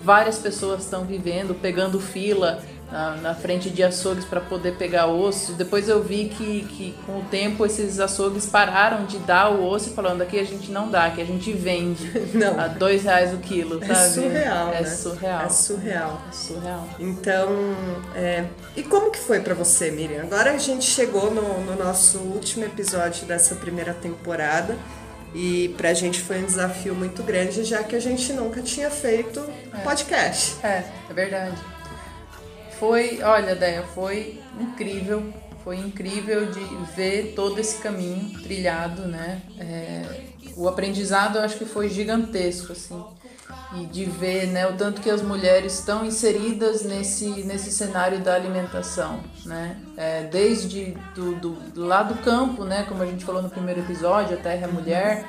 várias pessoas estão vivendo, pegando fila na, na frente de açougues para poder pegar osso. Depois eu vi que, que com o tempo esses açougues pararam de dar o osso e falando aqui a gente não dá, que a gente vende não. a dois reais o quilo, é sabe? Surreal, é né? surreal. É surreal. É surreal. Então, é... e como que foi para você, Miriam? Agora a gente chegou no, no nosso último episódio dessa primeira temporada. E pra gente foi um desafio muito grande, já que a gente nunca tinha feito É. podcast. É, é verdade. Foi, olha, Déia, foi incrível. Foi incrível de ver todo esse caminho trilhado, né? É, o aprendizado eu acho que foi gigantesco, assim. E de ver né, o tanto que as mulheres estão inseridas nesse, nesse cenário da alimentação, né? É, desde do, do, lá do campo, né? Como a gente falou no primeiro episódio, a Terra é Mulher,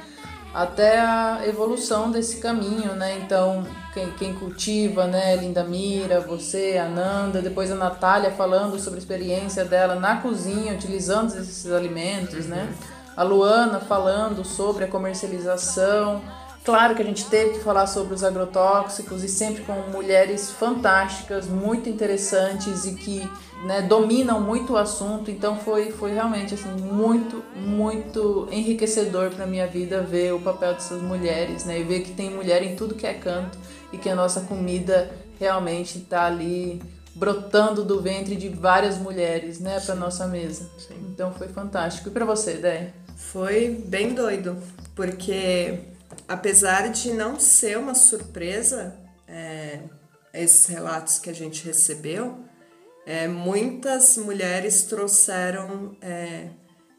até a evolução desse caminho, né? Então, quem, quem cultiva, né? Linda Mira, você, a Nanda, depois a Natália falando sobre a experiência dela na cozinha, utilizando esses alimentos, né? A Luana falando sobre a comercialização. Claro que a gente teve que falar sobre os agrotóxicos e sempre com mulheres fantásticas, muito interessantes e que né, dominam muito o assunto, então foi, foi realmente assim, muito, muito enriquecedor para minha vida ver o papel dessas mulheres, né, e ver que tem mulher em tudo que é canto e que a nossa comida realmente está ali brotando do ventre de várias mulheres, né, para nossa mesa. Sim. Então foi fantástico. E para você, Dé? Foi bem doido, porque apesar de não ser uma surpresa, é, esses relatos que a gente recebeu, é, muitas mulheres trouxeram é,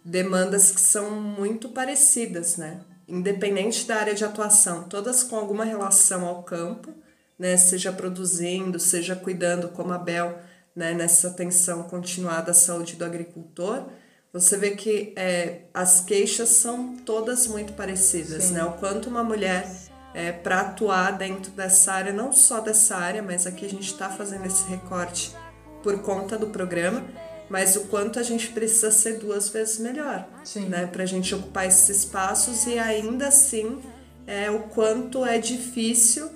demandas que são muito parecidas, né? Independente da área de atuação, todas com alguma relação ao campo, né? Seja produzindo, seja cuidando, como a Bel, né? nessa atenção continuada à saúde do agricultor, você vê que é, as queixas são todas muito parecidas, Sim. né? O quanto uma mulher é, para atuar dentro dessa área, não só dessa área, mas aqui a gente está fazendo esse recorte por conta do programa, mas o quanto a gente precisa ser duas vezes melhor, Sim. né, para a gente ocupar esses espaços e ainda assim é, o quanto é difícil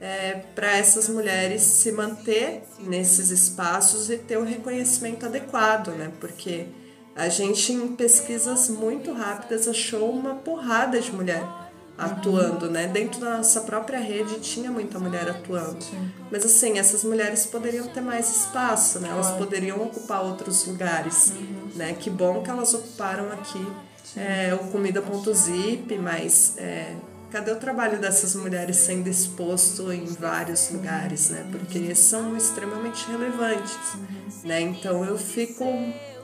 é, para essas mulheres se manter nesses espaços e ter o reconhecimento adequado, né, porque a gente em pesquisas muito rápidas achou uma porrada de mulher atuando, né? Dentro da nossa própria rede tinha muita mulher atuando. Sim. Mas assim, essas mulheres poderiam ter mais espaço, né? Elas poderiam ocupar outros lugares, uhum. né? Que bom que elas ocuparam aqui é, o Comida.zip, mas é, cadê o trabalho dessas mulheres sendo exposto em vários lugares, né? Porque são extremamente relevantes, uhum. né? Então eu fico,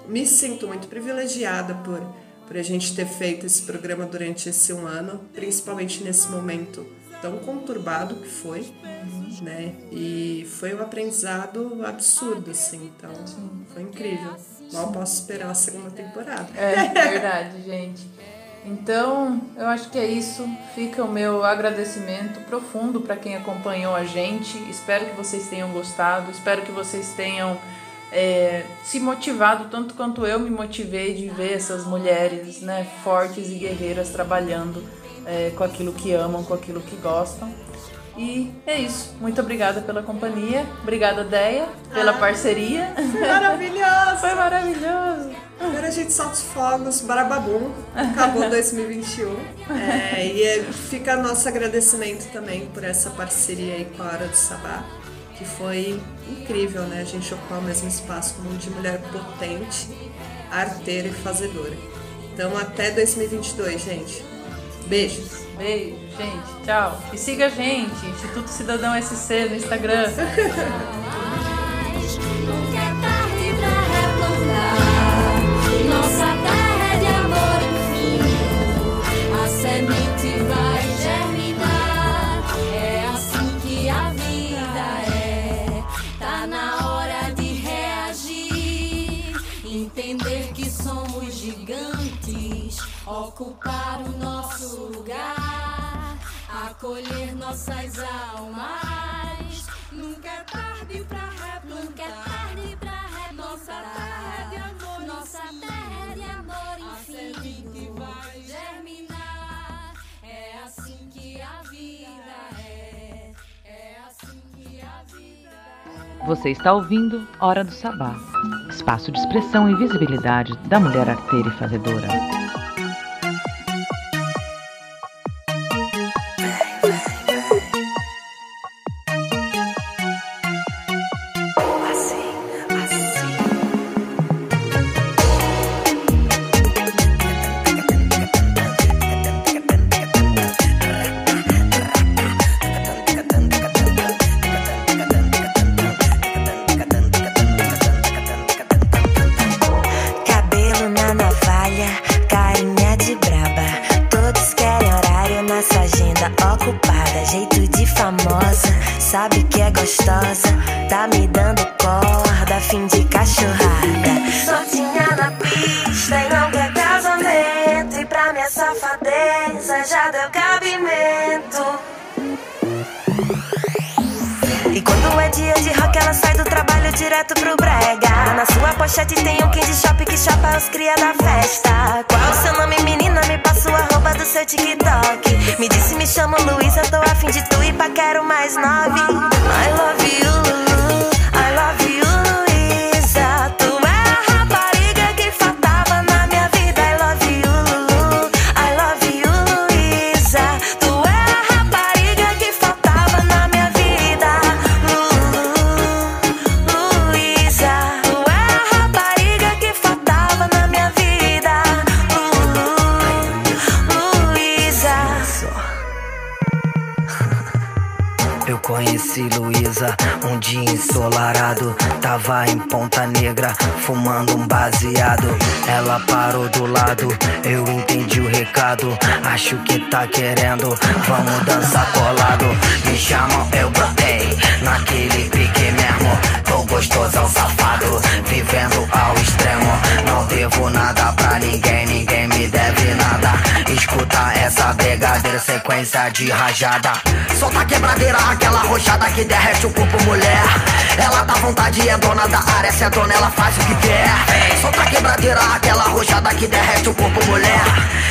me sinto muito privilegiada por por a gente ter feito esse programa durante esse um ano, principalmente nesse momento tão conturbado que foi, uhum. né? E foi um aprendizado absurdo, assim, então Sim. foi incrível. Mal posso esperar a segunda temporada. É verdade, gente. Então, eu acho que é isso. Fica o meu agradecimento profundo para quem acompanhou a gente. Espero que vocês tenham gostado. Espero que vocês tenham é, se motivado tanto quanto eu me motivei de ver essas mulheres né, fortes e guerreiras trabalhando é, com aquilo que amam, com aquilo que gostam. E é isso. Muito obrigada pela companhia. Obrigada, Deia, pela ah, parceria. Maravilhoso! Foi maravilhoso! Agora a gente solta os fogos, barababum. Acabou 2021. É, e é, fica nosso agradecimento também por essa parceria aí com a Hora do Sabá que foi incrível, né? A gente ocupar o mesmo espaço com um de mulher potente, arteira e fazedora. Então, até 2022, gente. Beijos. Beijo, gente. Tchau. E siga a gente, Instituto Cidadão SC no Instagram. ocupar o nosso lugar, acolher nossas almas. Nunca é tarde pra replantar. Nunca é tarde pra replantar. Nossa terra é de amor, nossa terra é de amor, enfim. que vai germinar. É assim que a vida é. É assim que a vida é. Você está ouvindo Hora do Sabá, espaço de expressão e visibilidade da mulher arteira e fazedora. de rajada. Solta a quebradeira, aquela rochada que derrete o corpo, mulher. Ela dá vontade, é dona da área, se é dona, ela faz o que quer. Solta a quebradeira, aquela rochada que derrete o corpo, mulher.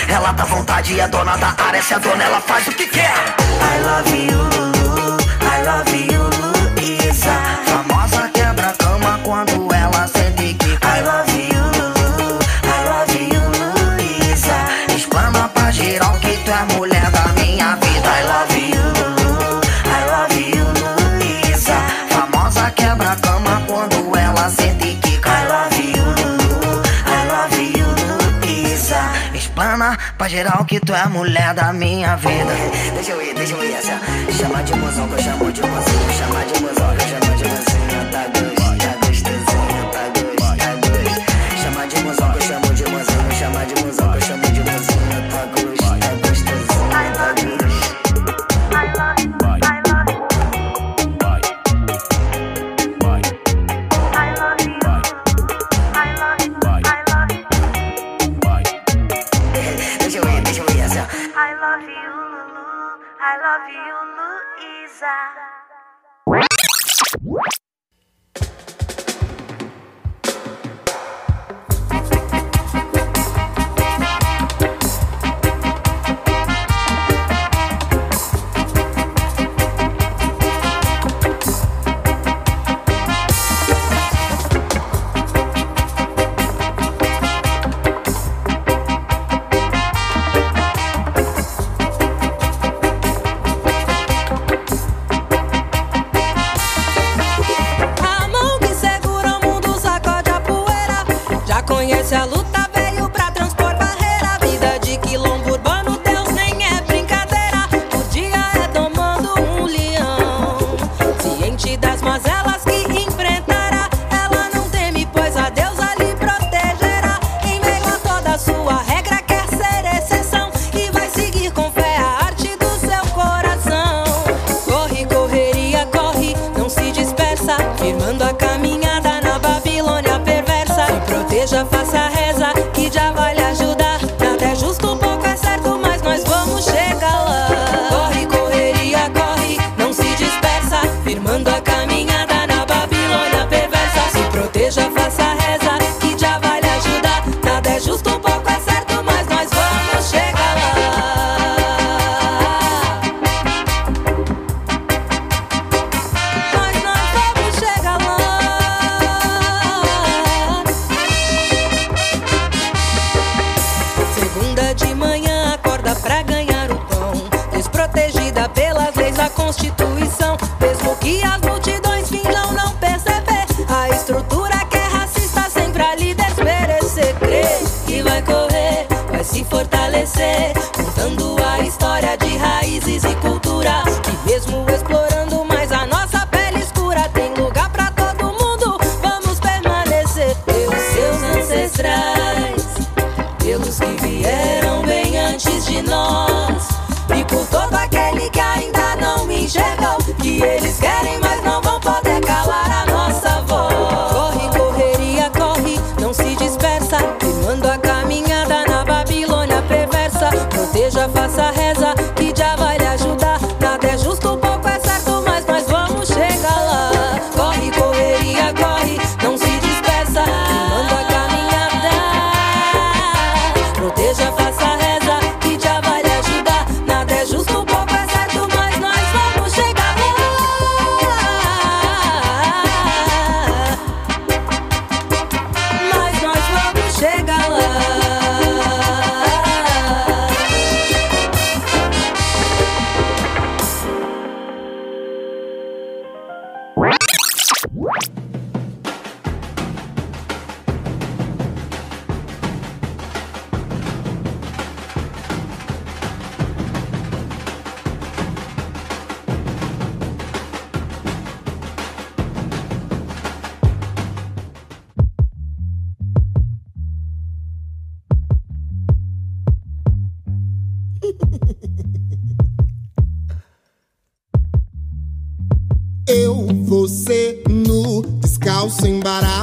Ela dá vontade, é dona da área, se é dona, ela faz o que quer. I love you, I love you. pra geral que tu é a mulher da minha vida. Deixa eu ir, deixa eu ir assim. Chama de mozão que eu chamo de mozinho. Chama de mozão que eu chamo de mozinho. Tá doido.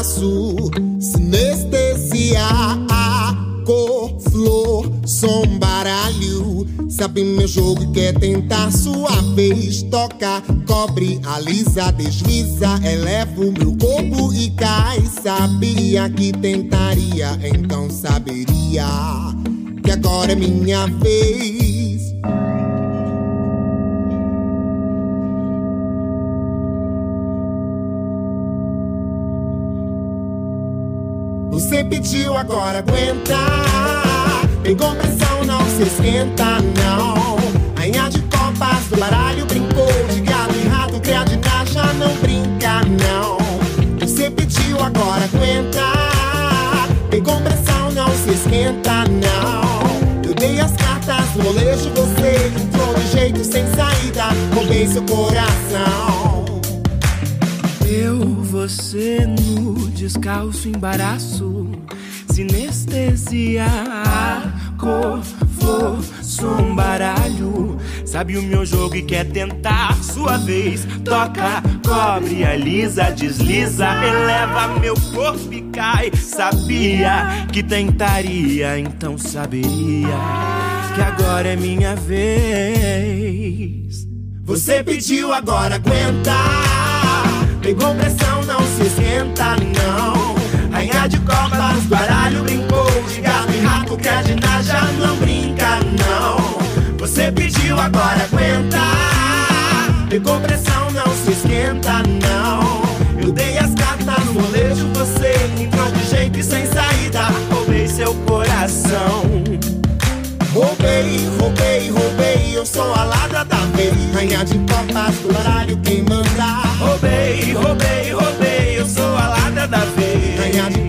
Embaraço, sinestesia, cor, flor, som, baralho. Sabe meu jogo e quer tentar sua vez. Toca, cobre, alisa, desliza, o meu corpo e cai. Sabia que tentaria, então saberia que agora é minha vez. Você pediu, agora aguenta. Pegou pressão, não se esquenta, não. Rainha de copas do baralho brincou de gato e rato, criadina já não brinca, não. Você pediu, agora aguenta. Pegou pressão, não se esquenta, não. Eu dei as cartas no molejo, você entrou de jeito sem saída, roubei seu coração. Você nu, descalço, embaraço, sinestesia, cor, flor, som, baralho. Sabe o meu jogo e quer tentar sua vez. Toca, cobre, alisa, desliza, eleva meu corpo e cai. Sabia que tentaria, então saberia que agora é minha vez. Você pediu, agora aguenta. Pegou pressão, não se esquenta, não. Rainha de copas, baralho brincou de gato e rato, que a Dina já não brinca, não. Você pediu, agora aguenta. Pegou pressão, não se esquenta, não. Eu dei as cartas no molejo, você entrou de jeito e sem saída. Roubei seu coração. Roubei, roubei, roubei, eu sou a ladra da vez. Rainha de copas, baralho, quem manda. Roubei, roubei, roubei, eu sou a ladra da vez.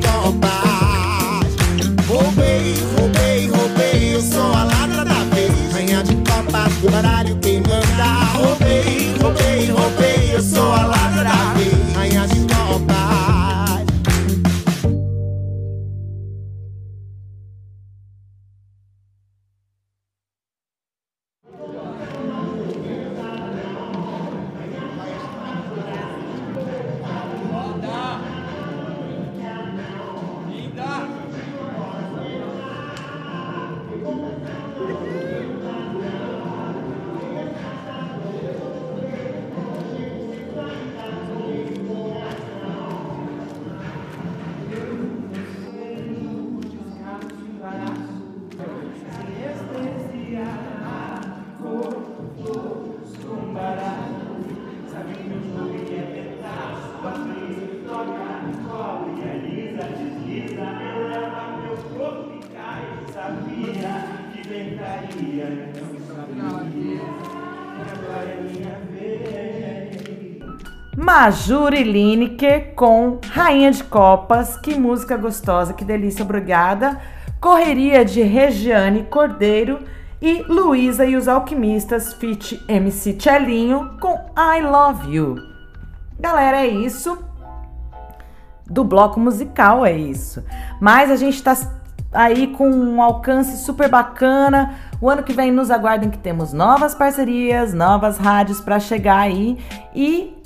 Majuri Lineker com Rainha de Copas. Que música gostosa, que delícia, obrigada. Correria de Regiane Cordeiro e Luísa e os Alquimistas feat MC Tchelinho com I Love You. Galera, é isso. Do bloco musical é isso. Mas a gente tá aí com um alcance super bacana. O ano que vem nos aguardem que temos novas parcerias, novas rádios para chegar aí e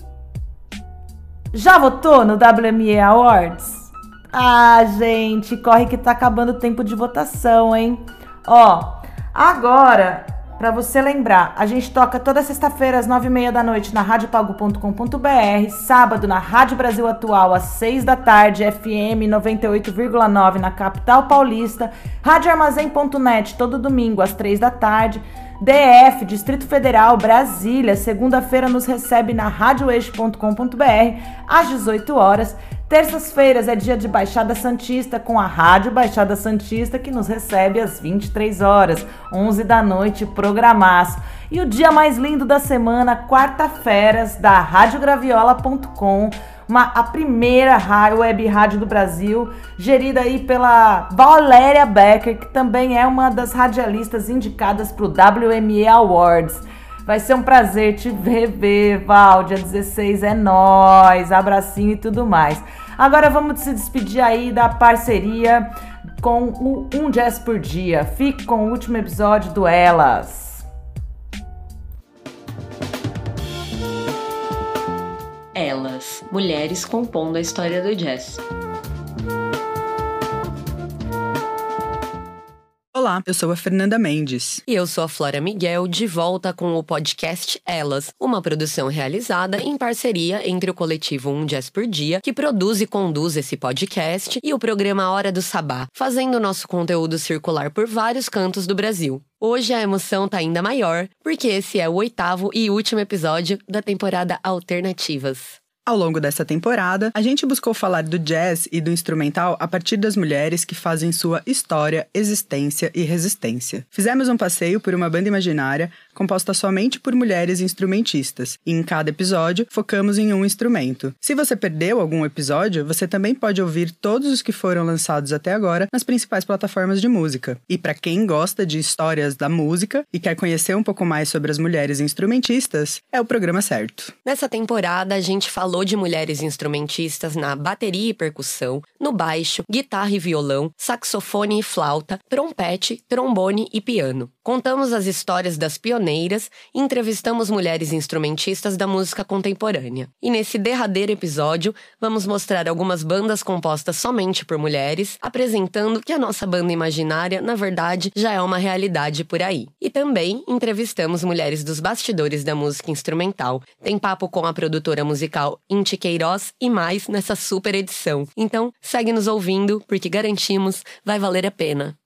já votou no WME Awards? Ah, gente, corre que tá acabando o tempo de votação, hein? Ó, agora, para você lembrar, a gente toca toda sexta-feira às nove e meia da noite na radiopago.com.br, sábado na Rádio Brasil Atual às seis da tarde, FM 98,9 na capital paulista, radioarmazém.net todo domingo às três da tarde, DF, Distrito Federal, Brasília, segunda-feira nos recebe na radioeixo.com.br às 18 horas. Terças-feiras é dia de Baixada Santista com a Rádio Baixada Santista que nos recebe às 23 horas, 11 da noite, programaço. E o dia mais lindo da semana, quarta-feiras, da radiograviola.com uma, a primeira web rádio do Brasil, gerida aí pela Valéria Becker, que também é uma das radialistas indicadas para o WME Awards. Vai ser um prazer te rever, Val. Dia 16 é nós, abracinho e tudo mais. Agora vamos se despedir aí da parceria com o Um Jazz por Dia. Fique com o último episódio do Elas. Elas, mulheres compondo a história do jazz. Olá, eu sou a Fernanda Mendes. E eu sou a Flora Miguel, de volta com o podcast Elas, uma produção realizada em parceria entre o coletivo Um Jazz por Dia, que produz e conduz esse podcast, e o programa Hora do Sabá, fazendo nosso conteúdo circular por vários cantos do Brasil. Hoje a emoção tá ainda maior, porque esse é o oitavo e último episódio da temporada Alternativas. Ao longo dessa temporada, a gente buscou falar do jazz e do instrumental a partir das mulheres que fazem sua história, existência e resistência. Fizemos um passeio por uma banda imaginária composta somente por mulheres instrumentistas, e em cada episódio focamos em um instrumento. Se você perdeu algum episódio, você também pode ouvir todos os que foram lançados até agora nas principais plataformas de música. E para quem gosta de histórias da música e quer conhecer um pouco mais sobre as mulheres instrumentistas, é o programa certo. Nessa temporada, a gente falou de mulheres instrumentistas na bateria e percussão, no baixo, guitarra e violão, saxofone e flauta, trompete, trombone e piano. Contamos as histórias das pioneiras e entrevistamos mulheres instrumentistas da música contemporânea. E nesse derradeiro episódio, vamos mostrar algumas bandas compostas somente por mulheres, apresentando que a nossa banda imaginária, na verdade, já é uma realidade por aí. E também entrevistamos mulheres dos bastidores da música instrumental. Tem papo com a produtora musical Inti Queiroz e mais nessa super edição. Então, segue nos ouvindo, porque garantimos, vai valer a pena.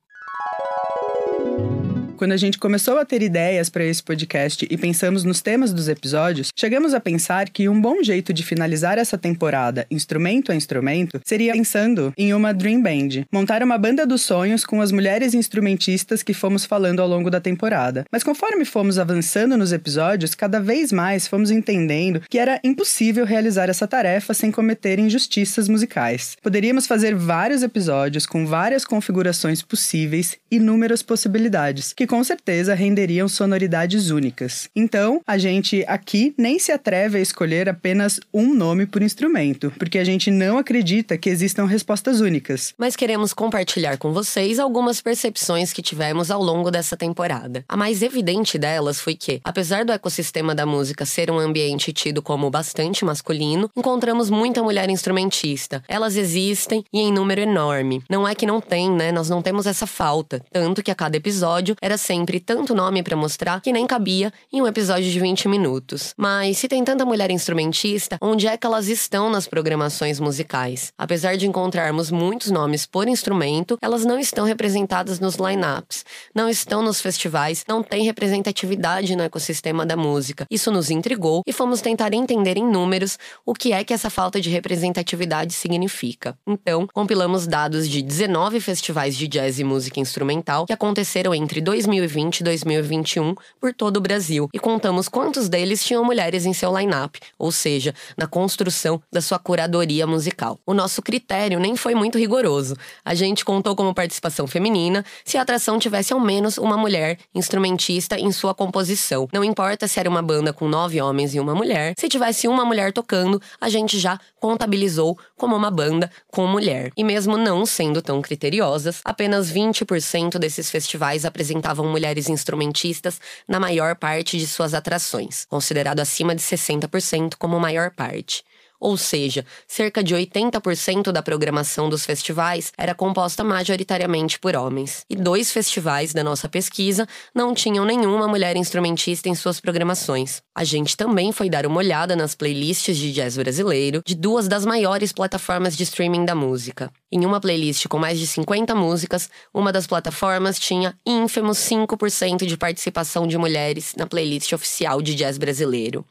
Quando a gente começou a ter ideias para esse podcast e pensamos nos temas dos episódios, chegamos a pensar que um bom jeito de finalizar essa temporada, instrumento a instrumento, seria pensando em uma Dream Band, montar uma banda dos sonhos com as mulheres instrumentistas que fomos falando ao longo da temporada. Mas conforme fomos avançando nos episódios, cada vez mais fomos entendendo que era impossível realizar essa tarefa sem cometer injustiças musicais. Poderíamos fazer vários episódios com várias configurações possíveis, inúmeras possibilidades, que com certeza renderiam sonoridades únicas. Então, a gente aqui nem se atreve a escolher apenas um nome por instrumento, porque a gente não acredita que existam respostas únicas. Mas queremos compartilhar com vocês algumas percepções que tivemos ao longo dessa temporada. A mais evidente delas foi que, apesar do ecossistema da música ser um ambiente tido como bastante masculino, encontramos muita mulher instrumentista. Elas existem e em número enorme. Não é que não tem, né? Nós não temos essa falta. Tanto que a cada episódio era sempre tanto nome para mostrar que nem cabia em um episódio de 20 minutos. Mas se tem tanta mulher instrumentista, onde é que elas estão nas programações musicais? Apesar de encontrarmos muitos nomes por instrumento, elas não estão representadas nos lineups, não estão nos festivais, não tem representatividade no ecossistema da música. Isso nos intrigou e fomos tentar entender em números o que é que essa falta de representatividade significa. Então, compilamos dados de 19 festivais de jazz e música instrumental que aconteceram entre 2020 e 2021 por todo o Brasil e contamos quantos deles tinham mulheres em seu line-up, ou seja, na construção da sua curadoria musical. O nosso critério nem foi muito rigoroso. A gente contou como participação feminina se a atração tivesse ao menos uma mulher instrumentista em sua composição. Não importa se era uma banda com nove homens e uma mulher, se tivesse uma mulher tocando, a gente já contabilizou como uma banda com mulher. E mesmo não sendo tão criteriosas, apenas 20% desses festivais apresentavam mulheres instrumentistas na maior parte de suas atrações, considerado acima de 60% como maior parte ou seja, cerca de 80% da programação dos festivais era composta majoritariamente por homens. E dois festivais da nossa pesquisa não tinham nenhuma mulher instrumentista em suas programações. A gente também foi dar uma olhada nas playlists de jazz brasileiro de duas das maiores plataformas de streaming da música. Em uma playlist com mais de 50 músicas, uma das plataformas tinha ínfimos 5% de participação de mulheres na playlist oficial de jazz brasileiro.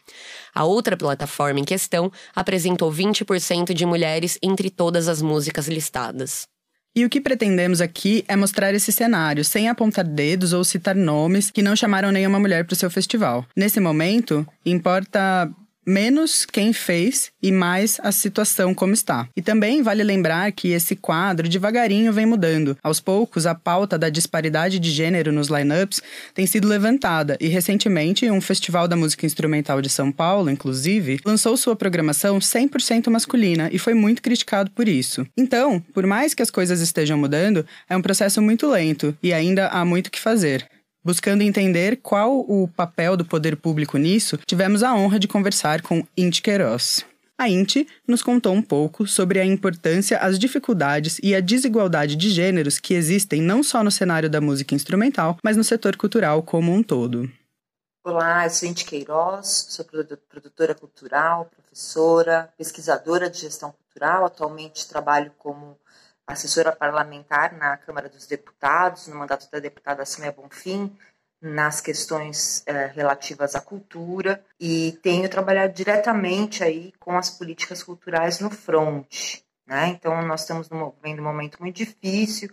A outra plataforma em questão apresentou 20% de mulheres entre todas as músicas listadas. E o que pretendemos aqui é mostrar esse cenário, sem apontar dedos ou citar nomes que não chamaram nenhuma mulher para o seu festival. Nesse momento, importa menos quem fez e mais a situação como está. E também vale lembrar que esse quadro devagarinho vem mudando. Aos poucos, a pauta da disparidade de gênero nos lineups tem sido levantada e recentemente um festival da música instrumental de São Paulo, inclusive, lançou sua programação 100% masculina e foi muito criticado por isso. Então, por mais que as coisas estejam mudando, é um processo muito lento e ainda há muito que fazer. Buscando entender qual o papel do poder público nisso, tivemos a honra de conversar com Inti Queiroz. A Inti nos contou um pouco sobre a importância, as dificuldades e a desigualdade de gêneros que existem não só no cenário da música instrumental, mas no setor cultural como um todo. Olá, eu sou Inti Queiroz, sou produtora cultural, professora, pesquisadora de gestão cultural. Atualmente trabalho como assessora parlamentar na Câmara dos Deputados, no mandato da deputada Samia Bonfim, nas questões é, relativas à cultura e tenho trabalhado diretamente aí com as políticas culturais no front. Né? Então, nós estamos vendo um momento muito difícil,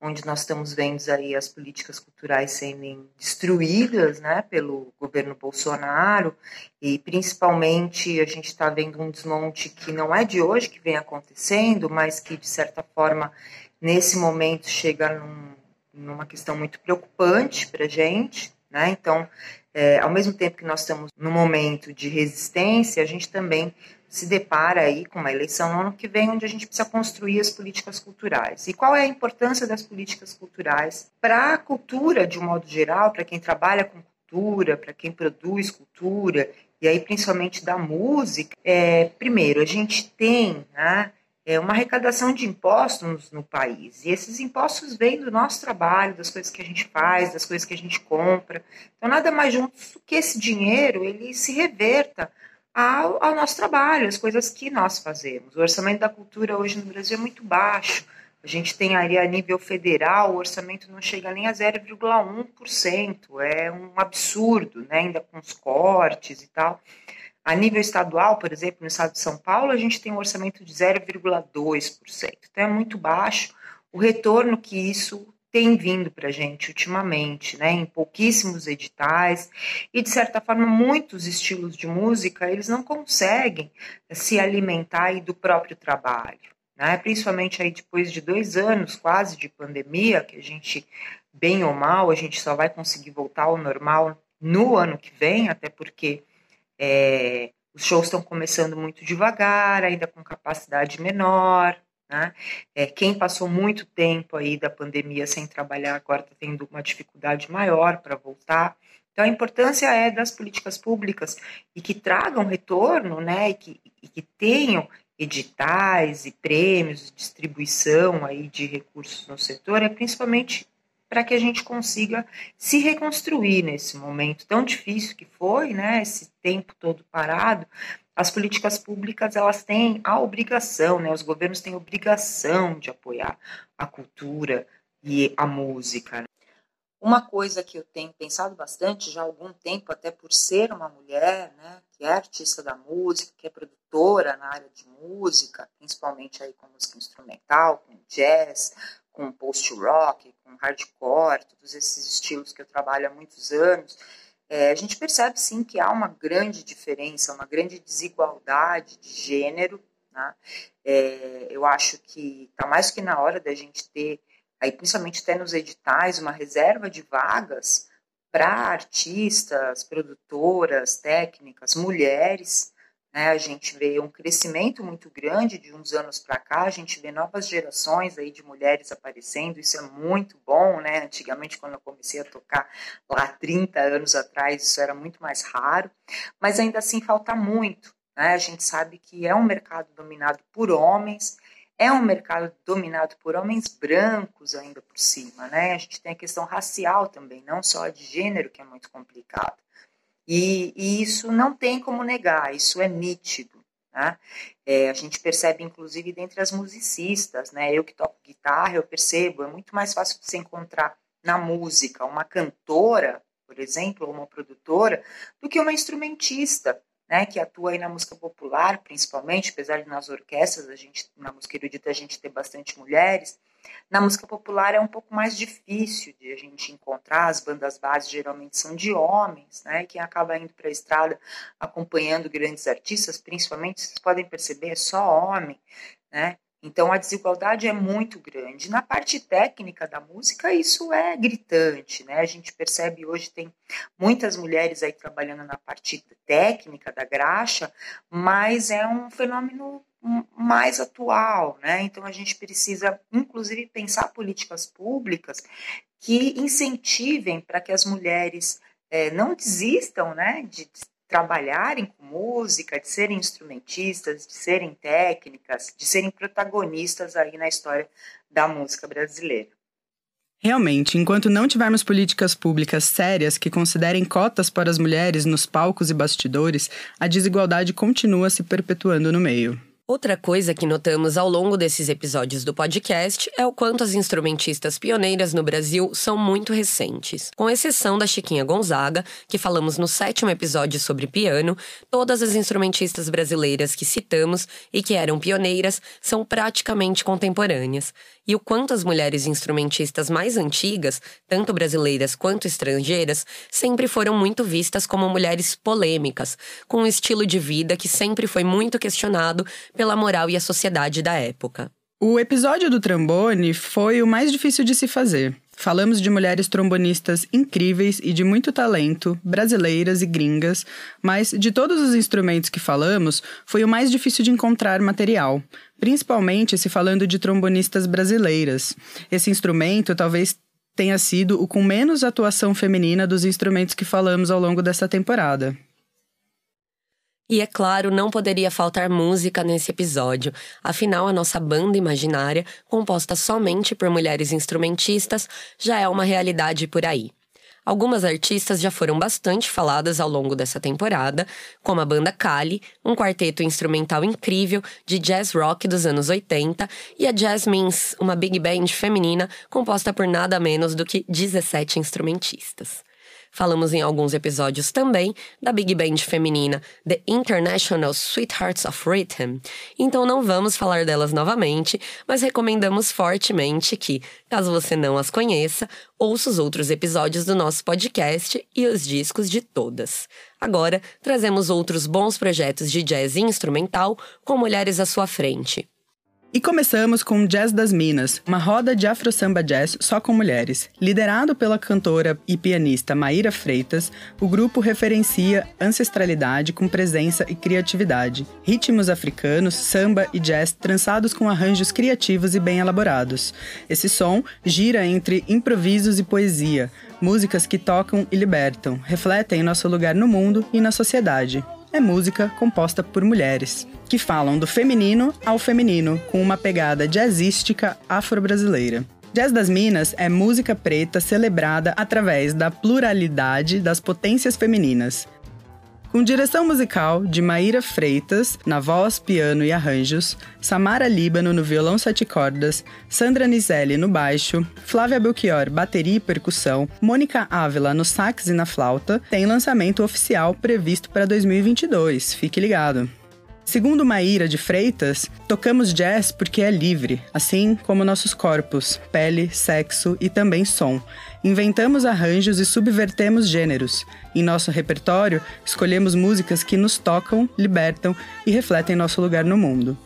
onde nós estamos vendo aí as políticas culturais sendo destruídas né, pelo governo Bolsonaro e principalmente a gente está vendo um desmonte que não é de hoje que vem acontecendo, mas que de certa forma nesse momento chega num, numa questão muito preocupante para a gente. Né? Então, é, ao mesmo tempo que nós estamos no momento de resistência, a gente também se depara aí com uma eleição no ano que vem, onde a gente precisa construir as políticas culturais. E qual é a importância das políticas culturais para a cultura, de um modo geral, para quem trabalha com cultura, para quem produz cultura, e aí principalmente da música? É, primeiro, a gente tem né, é, uma arrecadação de impostos no país. E esses impostos vêm do nosso trabalho, das coisas que a gente faz, das coisas que a gente compra. Então, nada mais justo que esse dinheiro ele se reverta ao, ao nosso trabalho, às coisas que nós fazemos. O orçamento da cultura hoje no Brasil é muito baixo. A gente tem ali a nível federal, o orçamento não chega nem a 0,1%. É um absurdo, né? ainda com os cortes e tal. A nível estadual, por exemplo, no estado de São Paulo, a gente tem um orçamento de 0,2%. Então é muito baixo o retorno que isso tem vindo para a gente ultimamente, né, em pouquíssimos editais e de certa forma muitos estilos de música eles não conseguem se alimentar do próprio trabalho, né, principalmente aí depois de dois anos quase de pandemia que a gente bem ou mal a gente só vai conseguir voltar ao normal no ano que vem, até porque é, os shows estão começando muito devagar, ainda com capacidade menor. Né? É, quem passou muito tempo aí da pandemia sem trabalhar agora está tendo uma dificuldade maior para voltar. Então a importância é das políticas públicas e que tragam retorno, né? E que, e que tenham editais e prêmios, distribuição aí de recursos no setor, é principalmente para que a gente consiga se reconstruir nesse momento tão difícil que foi, né, esse tempo todo parado. As políticas públicas elas têm a obrigação, né, os governos têm obrigação de apoiar a cultura e a música. Né. Uma coisa que eu tenho pensado bastante já há algum tempo, até por ser uma mulher, né, que é artista da música, que é produtora na área de música, principalmente aí com música instrumental, com jazz, com post-rock, com hardcore, todos esses estilos que eu trabalho há muitos anos, é, a gente percebe sim que há uma grande diferença, uma grande desigualdade de gênero. Né? É, eu acho que está mais que na hora da gente ter, aí principalmente até nos editais, uma reserva de vagas para artistas, produtoras, técnicas, mulheres, né? A gente vê um crescimento muito grande de uns anos para cá, a gente vê novas gerações aí de mulheres aparecendo, isso é muito bom, né? Antigamente, quando eu comecei a tocar lá 30 anos atrás, isso era muito mais raro, mas ainda assim falta muito. Né? A gente sabe que é um mercado dominado por homens, é um mercado dominado por homens brancos ainda por cima, né? A gente tem a questão racial também, não só de gênero, que é muito complicado. E, e isso não tem como negar, isso é nítido. Né? É, a gente percebe, inclusive, dentre as musicistas, né? eu que toco guitarra, eu percebo, é muito mais fácil de se encontrar na música uma cantora, por exemplo, ou uma produtora, do que uma instrumentista. Né, que atua aí na música popular, principalmente, apesar de nas orquestras, a gente, na música erudita, a gente ter bastante mulheres, na música popular é um pouco mais difícil de a gente encontrar, as bandas bases geralmente são de homens, né? Quem acaba indo para a estrada acompanhando grandes artistas, principalmente, vocês podem perceber, é só homem, né? Então a desigualdade é muito grande. Na parte técnica da música, isso é gritante, né? A gente percebe hoje tem muitas mulheres aí trabalhando na parte técnica da graxa, mas é um fenômeno mais atual, né? Então a gente precisa, inclusive, pensar políticas públicas que incentivem para que as mulheres é, não desistam, né, de, trabalharem com música, de serem instrumentistas, de serem técnicas, de serem protagonistas aí na história da música brasileira. Realmente, enquanto não tivermos políticas públicas sérias que considerem cotas para as mulheres nos palcos e bastidores, a desigualdade continua se perpetuando no meio. Outra coisa que notamos ao longo desses episódios do podcast é o quanto as instrumentistas pioneiras no Brasil são muito recentes. Com exceção da Chiquinha Gonzaga, que falamos no sétimo episódio sobre piano, todas as instrumentistas brasileiras que citamos e que eram pioneiras são praticamente contemporâneas. E o quanto as mulheres instrumentistas mais antigas, tanto brasileiras quanto estrangeiras, sempre foram muito vistas como mulheres polêmicas, com um estilo de vida que sempre foi muito questionado pela moral e a sociedade da época. O episódio do trombone foi o mais difícil de se fazer. Falamos de mulheres trombonistas incríveis e de muito talento, brasileiras e gringas, mas de todos os instrumentos que falamos, foi o mais difícil de encontrar material, principalmente se falando de trombonistas brasileiras. Esse instrumento talvez tenha sido o com menos atuação feminina dos instrumentos que falamos ao longo dessa temporada. E é claro, não poderia faltar música nesse episódio. Afinal, a nossa banda imaginária, composta somente por mulheres instrumentistas, já é uma realidade por aí. Algumas artistas já foram bastante faladas ao longo dessa temporada, como a banda Kali, um quarteto instrumental incrível de jazz rock dos anos 80, e a Jasmines, uma big band feminina composta por nada menos do que 17 instrumentistas. Falamos em alguns episódios também da big band feminina The International Sweethearts of Rhythm, então não vamos falar delas novamente, mas recomendamos fortemente que, caso você não as conheça, ouça os outros episódios do nosso podcast e os discos de todas. Agora, trazemos outros bons projetos de jazz instrumental com mulheres à sua frente. E começamos com Jazz das Minas, uma roda de afro samba jazz só com mulheres. Liderado pela cantora e pianista Maíra Freitas, o grupo referencia ancestralidade com presença e criatividade. Ritmos africanos, samba e jazz trançados com arranjos criativos e bem elaborados. Esse som gira entre improvisos e poesia, músicas que tocam e libertam, refletem nosso lugar no mundo e na sociedade é música composta por mulheres, que falam do feminino ao feminino, com uma pegada jazzística afro-brasileira. Jazz das Minas é música preta celebrada através da pluralidade das potências femininas, com direção musical de Maíra Freitas, na voz, piano e arranjos, Samara Líbano no violão sete cordas, Sandra Nizelli no baixo, Flávia Belchior, bateria e percussão, Mônica Ávila no sax e na flauta, tem lançamento oficial previsto para 2022. Fique ligado! Segundo Maíra de Freitas, tocamos jazz porque é livre, assim como nossos corpos, pele, sexo e também som. Inventamos arranjos e subvertemos gêneros. Em nosso repertório, escolhemos músicas que nos tocam, libertam e refletem nosso lugar no mundo.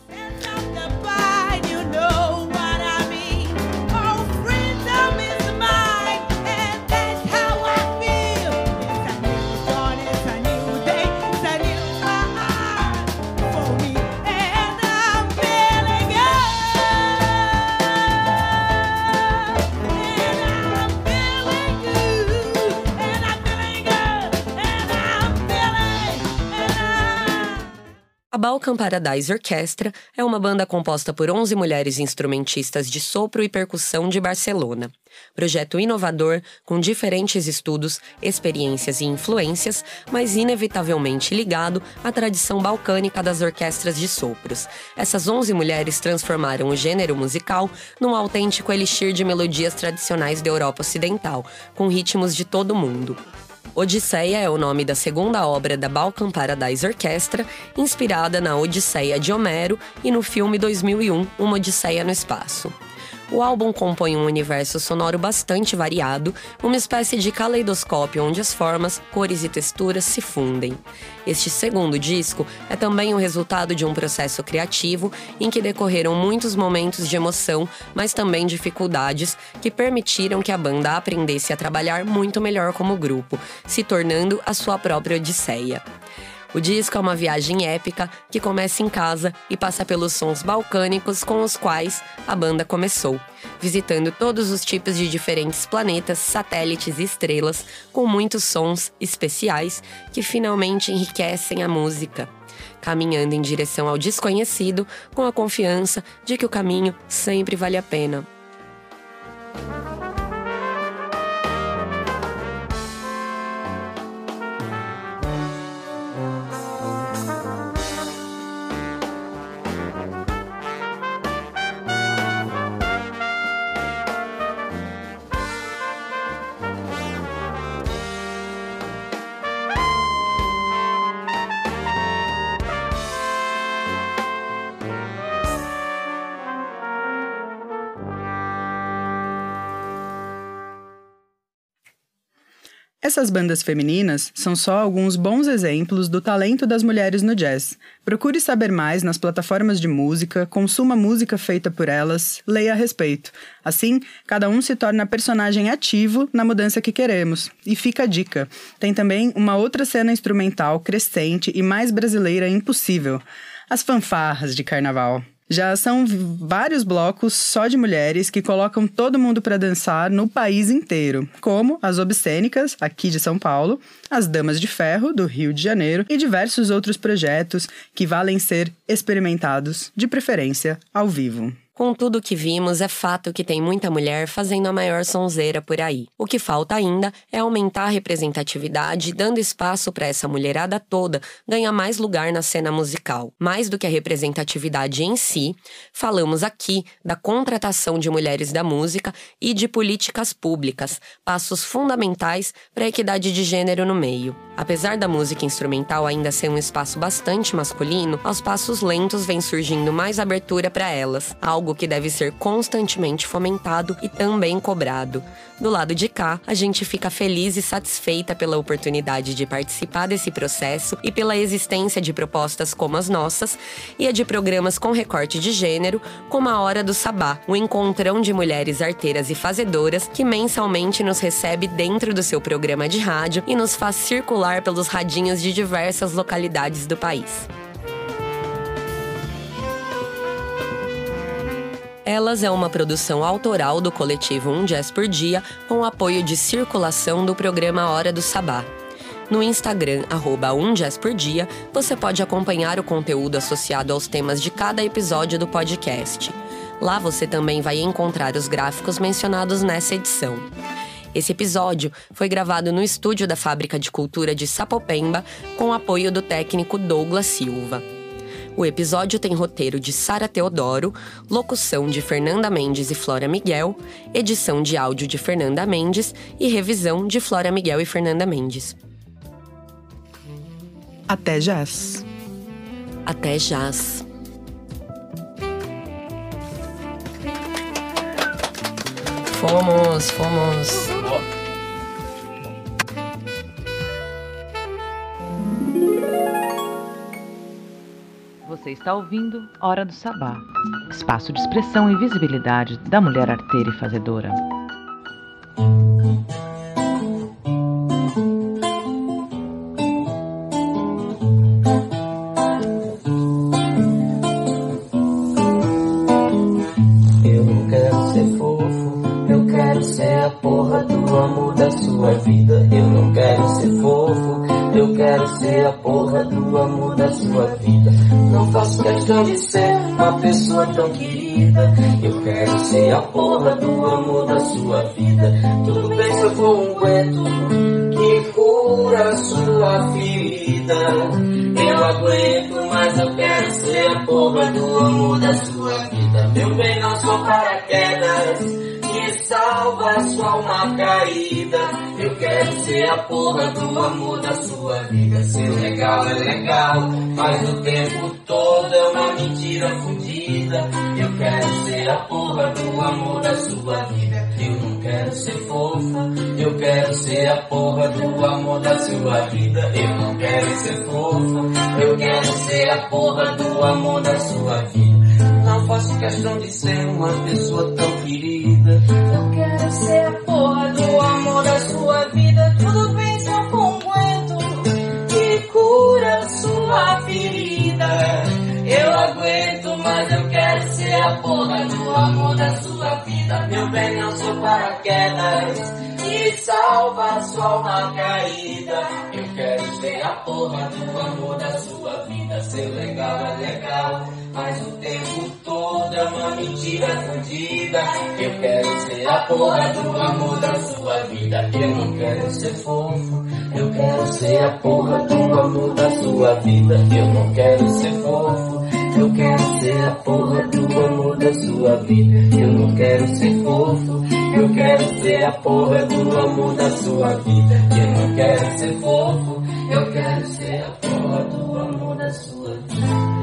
Balkan Paradise Orchestra é uma banda composta por 11 mulheres instrumentistas de sopro e percussão de Barcelona. Projeto inovador, com diferentes estudos, experiências e influências, mas inevitavelmente ligado à tradição balcânica das orquestras de sopros. Essas 11 mulheres transformaram o gênero musical num autêntico elixir de melodias tradicionais da Europa Ocidental, com ritmos de todo o mundo. Odisseia é o nome da segunda obra da Balkan Paradise Orchestra, inspirada na Odisseia de Homero e no filme 2001 Uma Odisseia no Espaço. O álbum compõe um universo sonoro bastante variado, uma espécie de caleidoscópio onde as formas, cores e texturas se fundem. Este segundo disco é também o resultado de um processo criativo em que decorreram muitos momentos de emoção, mas também dificuldades que permitiram que a banda aprendesse a trabalhar muito melhor como grupo, se tornando a sua própria odisseia. O disco é uma viagem épica que começa em casa e passa pelos sons balcânicos com os quais a banda começou, visitando todos os tipos de diferentes planetas, satélites e estrelas, com muitos sons especiais que finalmente enriquecem a música caminhando em direção ao desconhecido com a confiança de que o caminho sempre vale a pena. Essas bandas femininas são só alguns bons exemplos do talento das mulheres no jazz. Procure saber mais nas plataformas de música, consuma música feita por elas, leia a respeito. Assim, cada um se torna personagem ativo na mudança que queremos. E fica a dica: tem também uma outra cena instrumental crescente e mais brasileira impossível: as fanfarras de carnaval. Já são vários blocos só de mulheres que colocam todo mundo para dançar no país inteiro, como as Obscênicas, aqui de São Paulo, as Damas de Ferro, do Rio de Janeiro, e diversos outros projetos que valem ser experimentados, de preferência ao vivo. Com tudo que vimos, é fato que tem muita mulher fazendo a maior sonzeira por aí. O que falta ainda é aumentar a representatividade, dando espaço para essa mulherada toda ganhar mais lugar na cena musical. Mais do que a representatividade em si, falamos aqui da contratação de mulheres da música e de políticas públicas, passos fundamentais para a equidade de gênero no meio. Apesar da música instrumental ainda ser um espaço bastante masculino, aos passos lentos vem surgindo mais abertura para elas, algo que deve ser constantemente fomentado e também cobrado. Do lado de cá, a gente fica feliz e satisfeita pela oportunidade de participar desse processo e pela existência de propostas como as nossas e a de programas com recorte de gênero, como a Hora do Sabá, o encontrão de mulheres arteiras e fazedoras que mensalmente nos recebe dentro do seu programa de rádio e nos faz circular pelos radinhos de diversas localidades do país. Elas é uma produção autoral do coletivo Um Jazz por Dia, com apoio de circulação do programa Hora do Sabá. No Instagram, arroba um Jazz por Dia, você pode acompanhar o conteúdo associado aos temas de cada episódio do podcast. Lá você também vai encontrar os gráficos mencionados nessa edição. Esse episódio foi gravado no estúdio da Fábrica de Cultura de Sapopemba, com apoio do técnico Douglas Silva. O episódio tem roteiro de Sara Teodoro, locução de Fernanda Mendes e Flora Miguel, edição de áudio de Fernanda Mendes e revisão de Flora Miguel e Fernanda Mendes. Até jazz. Até jazz. Fomos, fomos. Você está ouvindo Hora do Sabá, espaço de expressão e visibilidade da mulher arteira e fazedora. Eu não quero ser fofo, eu quero ser a porra do amor da sua vida. Eu não quero ser fofo, eu quero ser a porra do amor da sua vida. Não faço questão de ser uma pessoa tão querida. Eu quero ser a porra do amor da sua vida. Tudo bem se eu for um guento que cura sua ferida. Eu aguento, mas eu quero ser a porra do amor da sua vida. Meu bem, não sou paraquedas que salva sua alma caída. Eu quero ser a porra do amor da sua vida. Ser legal é legal, mas o tempo todo é uma mentira fundida. Eu quero ser a porra do amor da sua vida. Eu não quero ser fofa, eu quero ser a porra do amor da sua vida. Eu não quero ser fofa, eu quero ser a porra do amor da sua vida. Não faço questão de ser uma pessoa tão querida. Eu quero ser a porra do amor da sua vida. Tudo bem se eu conguento que cura sua ferida. Eu aguento, mas eu quero ser a porra do amor da sua vida. Meu bem, não sou paraquedas me salva só uma caída. Eu quero ser a porra do amor da sua vida, ser legal é legal, mas o tempo todo é uma mentira fundida. Eu quero ser a porra do amor da sua vida, eu não quero ser fofo. Eu quero ser a porra do amor da sua vida, eu não quero ser fofo. Eu quero ser a porra do amor da sua vida. Eu não quero ser fofo. Eu quero ser a porra do amor da sua vida. Eu não quero ser fofo. Eu quero ser a porra do amor da sua vida.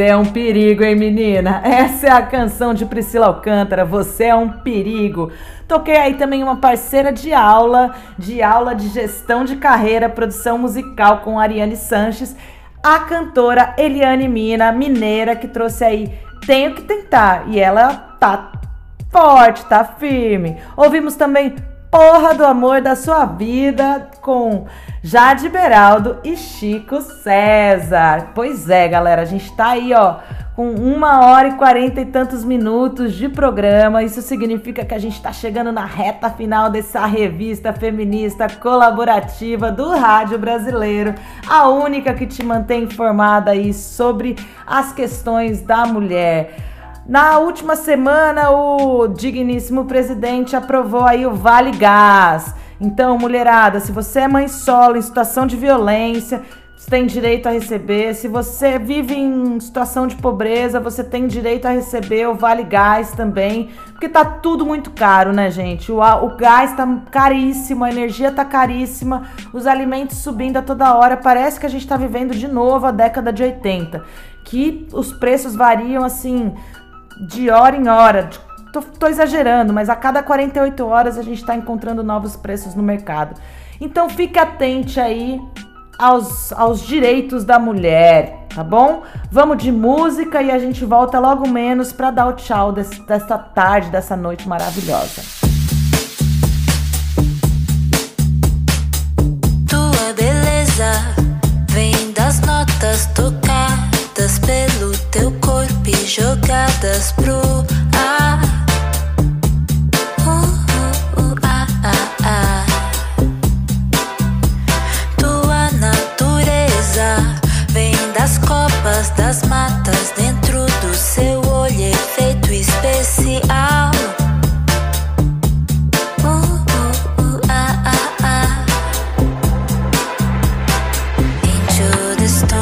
Você é um perigo, hein, menina? Essa é a canção de Priscila Alcântara. Você é um perigo. Toquei aí também uma parceira de aula, de aula de gestão de carreira, produção musical com Ariane Sanches, a cantora Eliane Mina, mineira, que trouxe aí Tenho que Tentar. E ela tá forte, tá firme. Ouvimos também Porra do Amor da Sua Vida com Jade Beraldo e Chico César. Pois é, galera, a gente tá aí, ó, com uma hora e quarenta e tantos minutos de programa. Isso significa que a gente tá chegando na reta final dessa revista feminista colaborativa do rádio brasileiro, a única que te mantém informada aí sobre as questões da mulher. Na última semana, o digníssimo presidente aprovou aí o Vale Gás. Então, mulherada, se você é mãe solo em situação de violência, você tem direito a receber. Se você vive em situação de pobreza, você tem direito a receber o Vale Gás também. Porque tá tudo muito caro, né, gente? O, o gás tá caríssimo, a energia tá caríssima, os alimentos subindo a toda hora. Parece que a gente tá vivendo de novo a década de 80. Que os preços variam assim de hora em hora. Tô, tô exagerando, mas a cada 48 horas a gente está encontrando novos preços no mercado. Então fique atente aí aos, aos direitos da mulher, tá bom? Vamos de música e a gente volta logo menos para dar o tchau desse, dessa tarde, dessa noite maravilhosa. Tua beleza vem das notas tocadas pelo teu corpo jogadas pro ar. Uh, uh, uh, ah, ah, ah. Tua natureza vem das copas das matas dentro do seu olho efeito especial. Uh, uh, uh, ah, ah, ah. Into the storm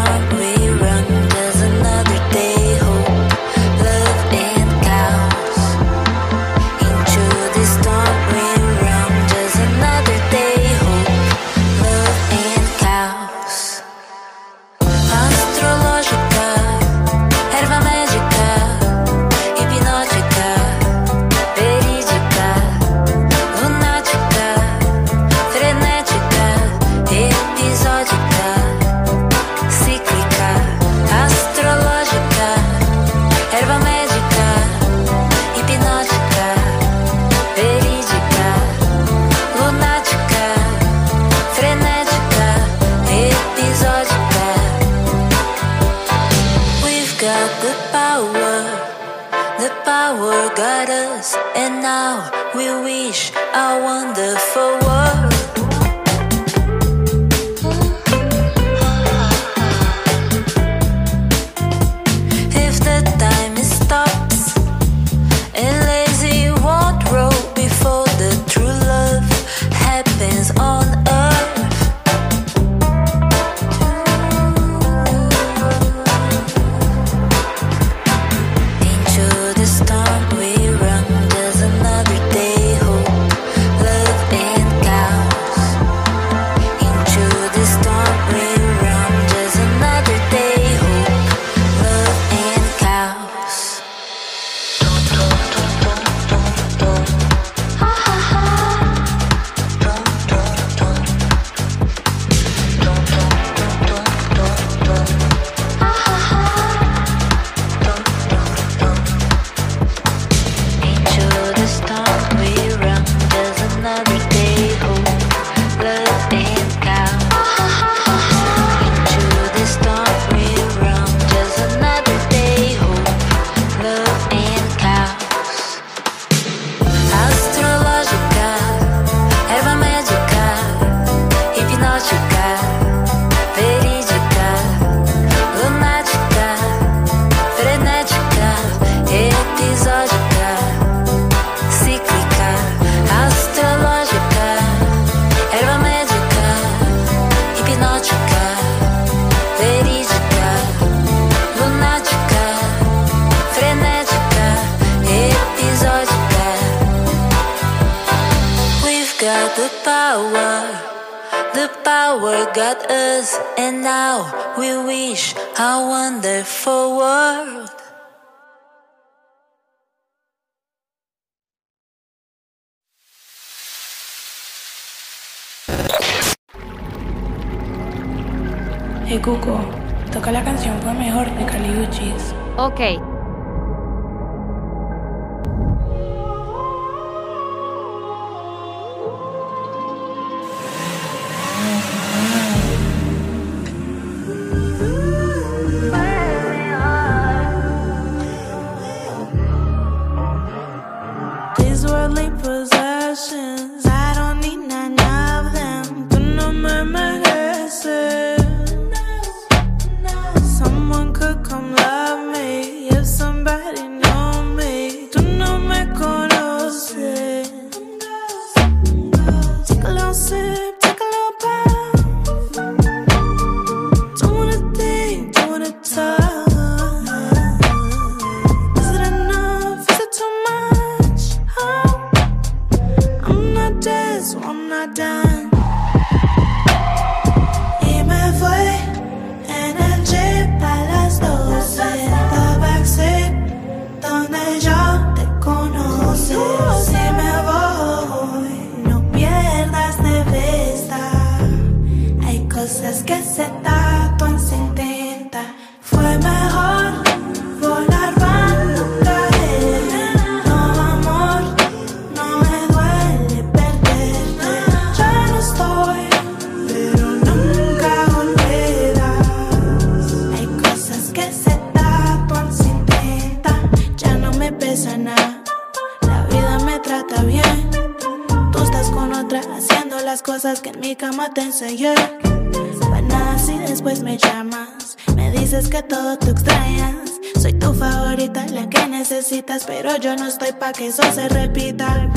Pero yo no estoy pa' que eso se repita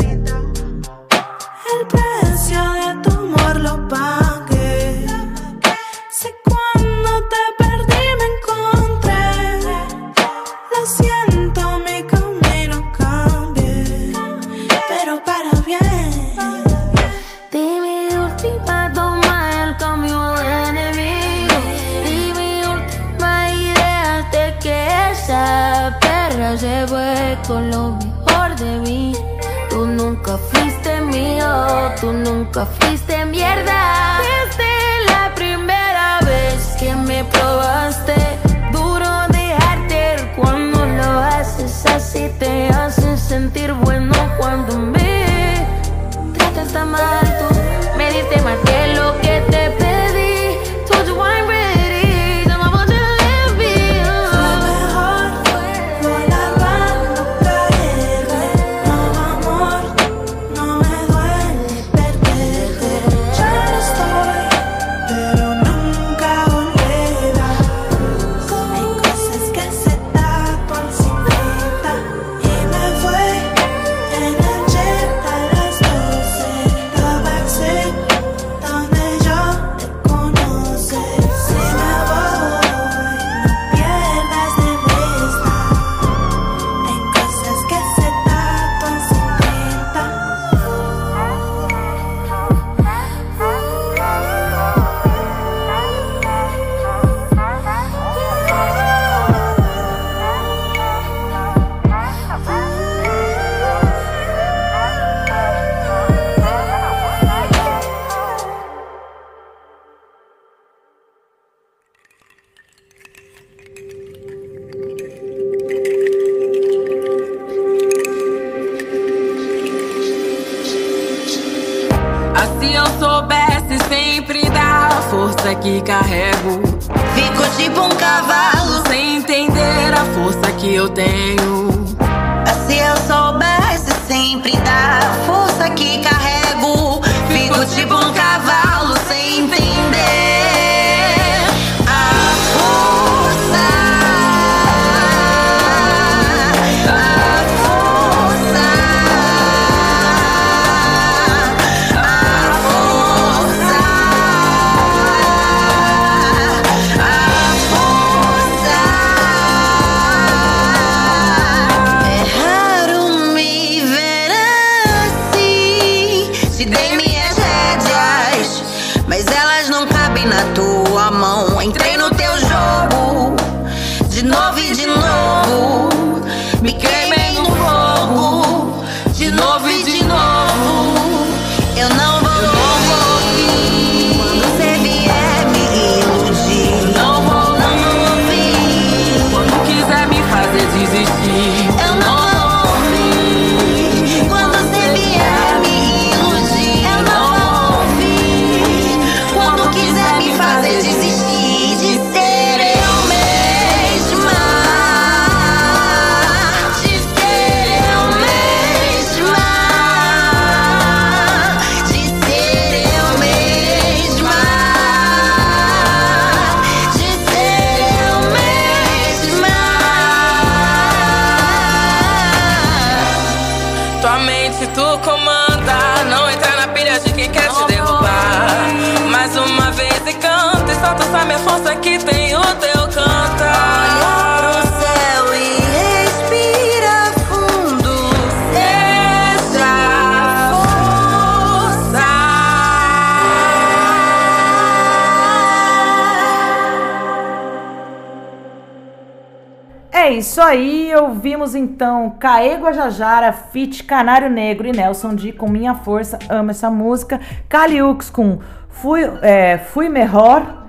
isso aí, ouvimos então Caê Guajajara, Fit Canário Negro e Nelson D com Minha Força, amo essa música. Caliux com Fui, é, Fui Melhor,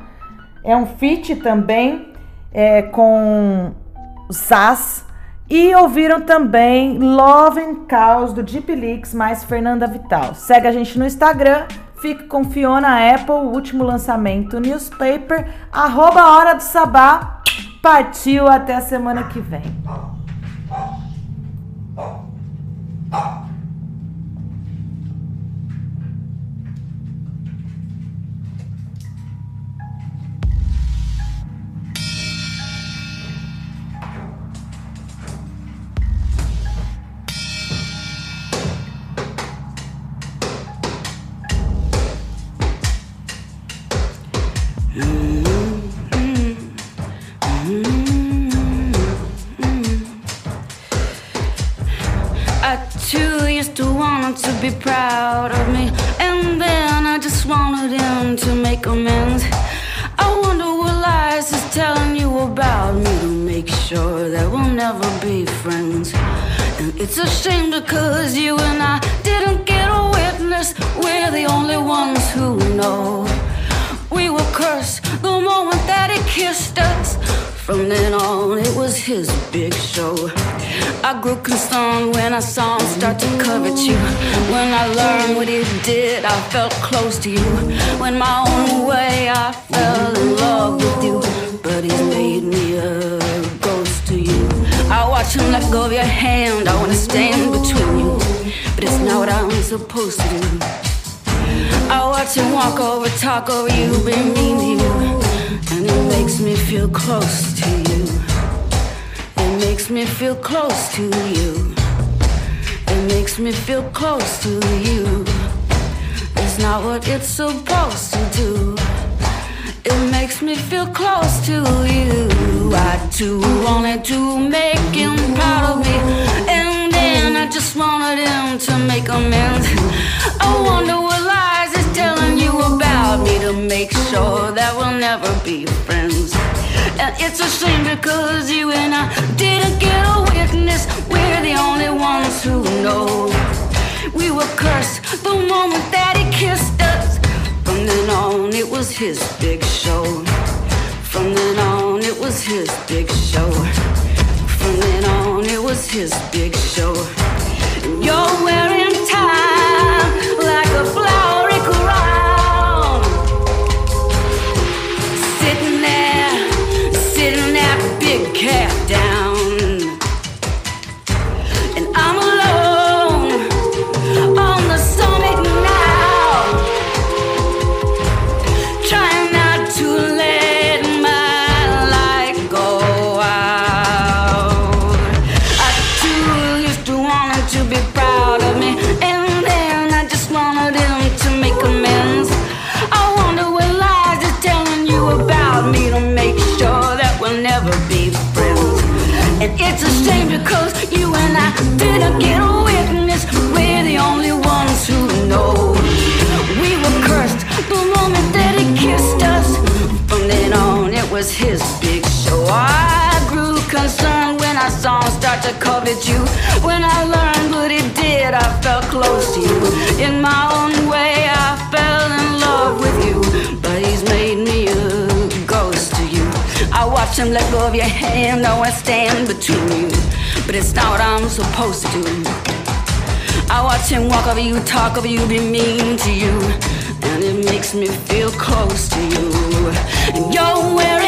é um feat também é, com Zaz. E ouviram também Love and Chaos do Deep Leaks mais Fernanda Vital. Segue a gente no Instagram, fique com Fiona Apple, o último lançamento newspaper, arroba Hora do Sabá. Partiu até a semana que vem. It's a shame because you and I didn't get a witness. We're the only ones who know. We were cursed the moment that he kissed us. From then on, it was his big show. I grew concerned when I saw him start to covet you. When I learned what he did, I felt close to you. When my own way, I fell in love with you. But he's Him let go of your hand. I wanna stand between you. But it's not what I'm supposed to do. I watch him walk over, talk over you, be mean to you. And it makes me feel close to you. It makes me feel close to you. It makes me feel close to you. It's not what it's supposed to do. It makes me feel close to you. I too wanted to make make amends. I wonder what lies he's telling you about me to make sure that we'll never be friends. And it's a shame because you and I didn't get a witness. We're the only ones who know. We were cursed the moment that he kissed us. From then on, it was his big show. From then on, it was his big show. From then on, it was his big show. You're wearing ties. I called you. When I learned what it did, I felt close to you. In my own way, I fell in love with you. But he's made me a ghost to you. I watched him let go of your hand, now I stand between you. But it's not what I'm supposed to do. I watch him walk over you, talk over you, be mean to you. And it makes me feel close to you. And you're where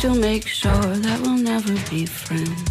To make sure that we'll never be friends.